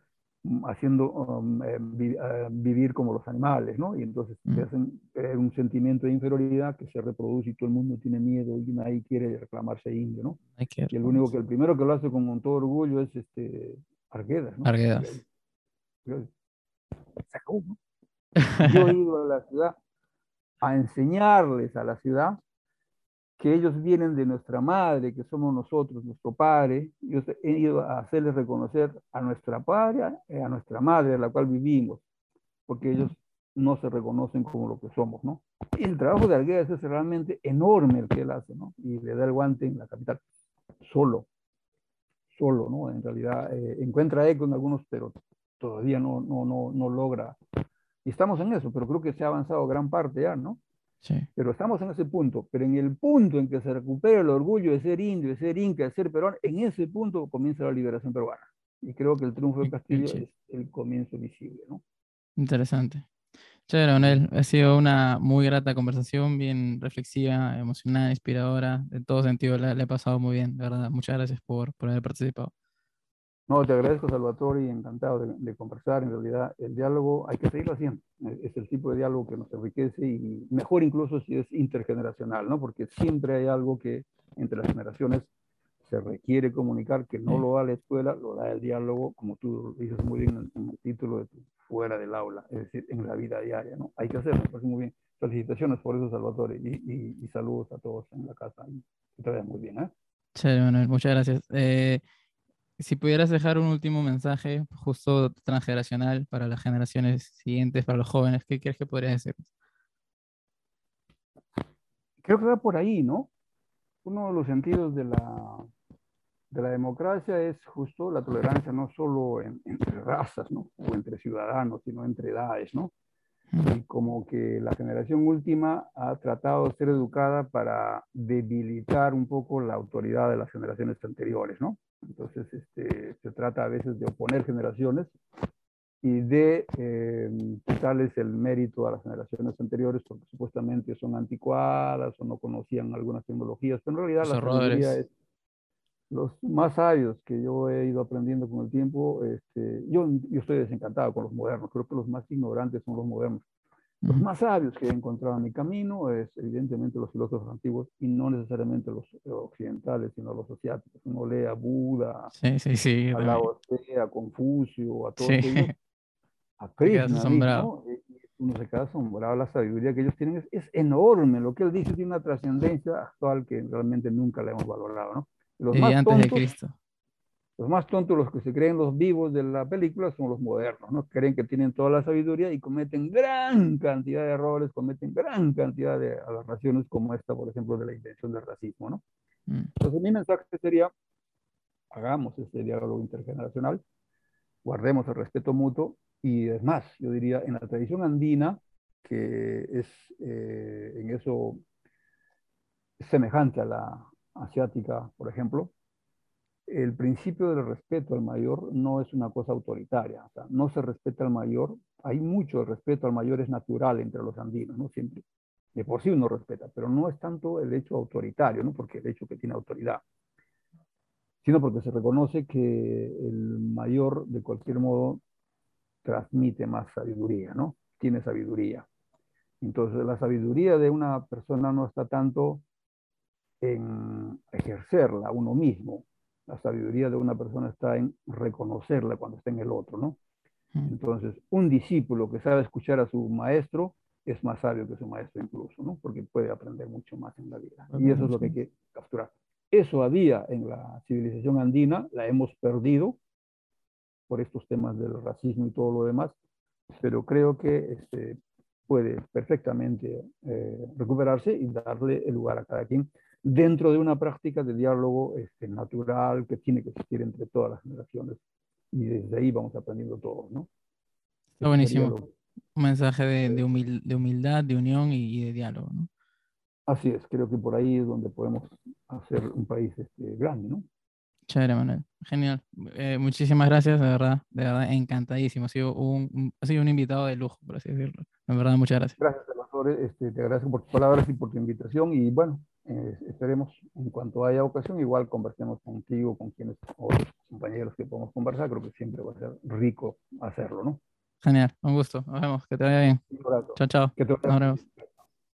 haciendo um, eh, vi, uh, vivir como los animales, ¿no? Y entonces mm. te hacen eh, un sentimiento de inferioridad que se reproduce y todo el mundo tiene miedo y nadie quiere reclamarse indio, ¿no? Y el único que el primero que lo hace con, con todo orgullo es este Arguedas, ¿no? Arguedas. ¿no? Yo he ido a la ciudad a enseñarles a la ciudad que ellos vienen de nuestra madre, que somos nosotros, nuestro padre. Yo he ido a hacerles reconocer a nuestra padre, eh, a nuestra madre, a la cual vivimos, porque ellos no se reconocen como lo que somos, ¿no? Y el trabajo de Arguedas es realmente enorme el que él hace, ¿no? Y le da el guante en la capital, solo, solo, ¿no? En realidad eh, encuentra eco en algunos, pero todavía no, no, no, no logra. Y estamos en eso, pero creo que se ha avanzado gran parte ya, ¿no? Sí. Pero estamos en ese punto. Pero en el punto en que se recupera el orgullo de ser indio, de ser inca, de ser peruano, en ese punto comienza la liberación peruana. Y creo que el triunfo de Castillo es el comienzo visible, ¿no? Interesante. Chévere, Manuel. Ha sido una muy grata conversación, bien reflexiva, emocionada, inspiradora. En todo sentido, le, le he pasado muy bien, de verdad. Muchas gracias por, por haber participado. No, te agradezco, Salvatore, y encantado de, de, conversar. En realidad, el diálogo hay que seguirlo haciendo. Es el tipo de diálogo que nos enriquece y mejor incluso si es intergeneracional, ¿no? Porque siempre hay algo que entre las generaciones se requiere comunicar, que no lo da la escuela, lo da el diálogo, como tú dices muy bien en el título de tu fuera del aula, es decir, en la vida diaria, ¿no? Hay que hacerlo, parece muy bien. Felicitaciones por eso, Salvatore, y, y, y saludos a todos en la casa. Que te vaya muy bien, ¿eh? Chévere, Manuel, muchas gracias. Eh, si pudieras dejar un último mensaje justo transgeneracional para las generaciones siguientes, para los jóvenes, ¿qué crees que podrías decir? Creo que va por ahí, ¿no? Uno de los sentidos de la, de la democracia es justo la tolerancia no solo en, entre razas, ¿no? O entre ciudadanos, sino entre edades, ¿no? Y como que la generación última ha tratado de ser educada para debilitar un poco la autoridad de las generaciones anteriores, ¿no? Entonces, este, se trata a veces de oponer generaciones y de eh, quitarles el mérito a las generaciones anteriores porque supuestamente son anticuadas o no conocían algunas tecnologías, pero en realidad Los la tecnología es los más sabios que yo he ido aprendiendo con el tiempo, este, yo, yo estoy desencantado con los modernos, creo que los más ignorantes son los modernos. Los más sabios que he encontrado en mi camino es evidentemente los filósofos antiguos y no necesariamente los occidentales, sino los asiáticos. Uno lee a Buda, sí, sí, sí, a Lao a Confucio, a todos sí. ellos, a Krishna, ¿no? uno se queda asombrado, la sabiduría que ellos tienen es, es, enorme, lo que él dice tiene una trascendencia actual que realmente nunca la hemos valorado, ¿no? Los y más antes tontos, de Cristo. Los más tontos, los que se creen los vivos de la película, son los modernos, ¿no? Creen que tienen toda la sabiduría y cometen gran cantidad de errores, cometen gran cantidad de aberraciones como esta, por ejemplo, de la invención del racismo, ¿no? Mm. Entonces mi mensaje sería, hagamos este diálogo intergeneracional, guardemos el respeto mutuo y es más, yo diría, en la tradición andina, que es eh, en eso semejante a la asiática, por ejemplo, el principio del respeto al mayor no es una cosa autoritaria, o sea, no se respeta al mayor, hay mucho respeto al mayor, es natural entre los andinos, ¿no? Siempre, de por sí uno respeta, pero no es tanto el hecho autoritario, ¿no? Porque el hecho que tiene autoridad, sino porque se reconoce que el mayor, de cualquier modo, transmite más sabiduría, ¿no? Tiene sabiduría. Entonces, la sabiduría de una persona no está tanto en ejercerla uno mismo, la sabiduría de una persona está en reconocerla cuando está en el otro, ¿no? Entonces, un discípulo que sabe escuchar a su maestro es más sabio que su maestro incluso, ¿no? Porque puede aprender mucho más en la vida. Y eso es lo que hay que capturar. Eso había en la civilización andina, la hemos perdido por estos temas del racismo y todo lo demás, pero creo que este, puede perfectamente eh, recuperarse y darle el lugar a cada quien dentro de una práctica de diálogo este, natural que tiene que existir entre todas las generaciones. Y desde ahí vamos aprendiendo todos, ¿no? Está buenísimo. Un mensaje de, de, humil, de, humildad, de unión y, y, de diálogo, ¿no? Así es, creo que por ahí es donde podemos hacer un país este, grande, ¿no? Chévere, Manuel. Genial. Eh, muchísimas gracias, de verdad. De verdad, encantadísimo. Ha sido un, un, ha sido un invitado de lujo, por así decirlo. De verdad, muchas gracias. Gracias, Salvador. Este, te agradezco por tus palabras y por tu invitación. Y bueno, eh, esperemos en cuanto haya ocasión, igual conversemos contigo, con quienes, o los compañeros que podemos conversar. Creo que siempre va a ser rico hacerlo, ¿no? Genial, un gusto. Nos vemos. Que te vaya bien. Un chao, chao. Que te vaya Nos vemos.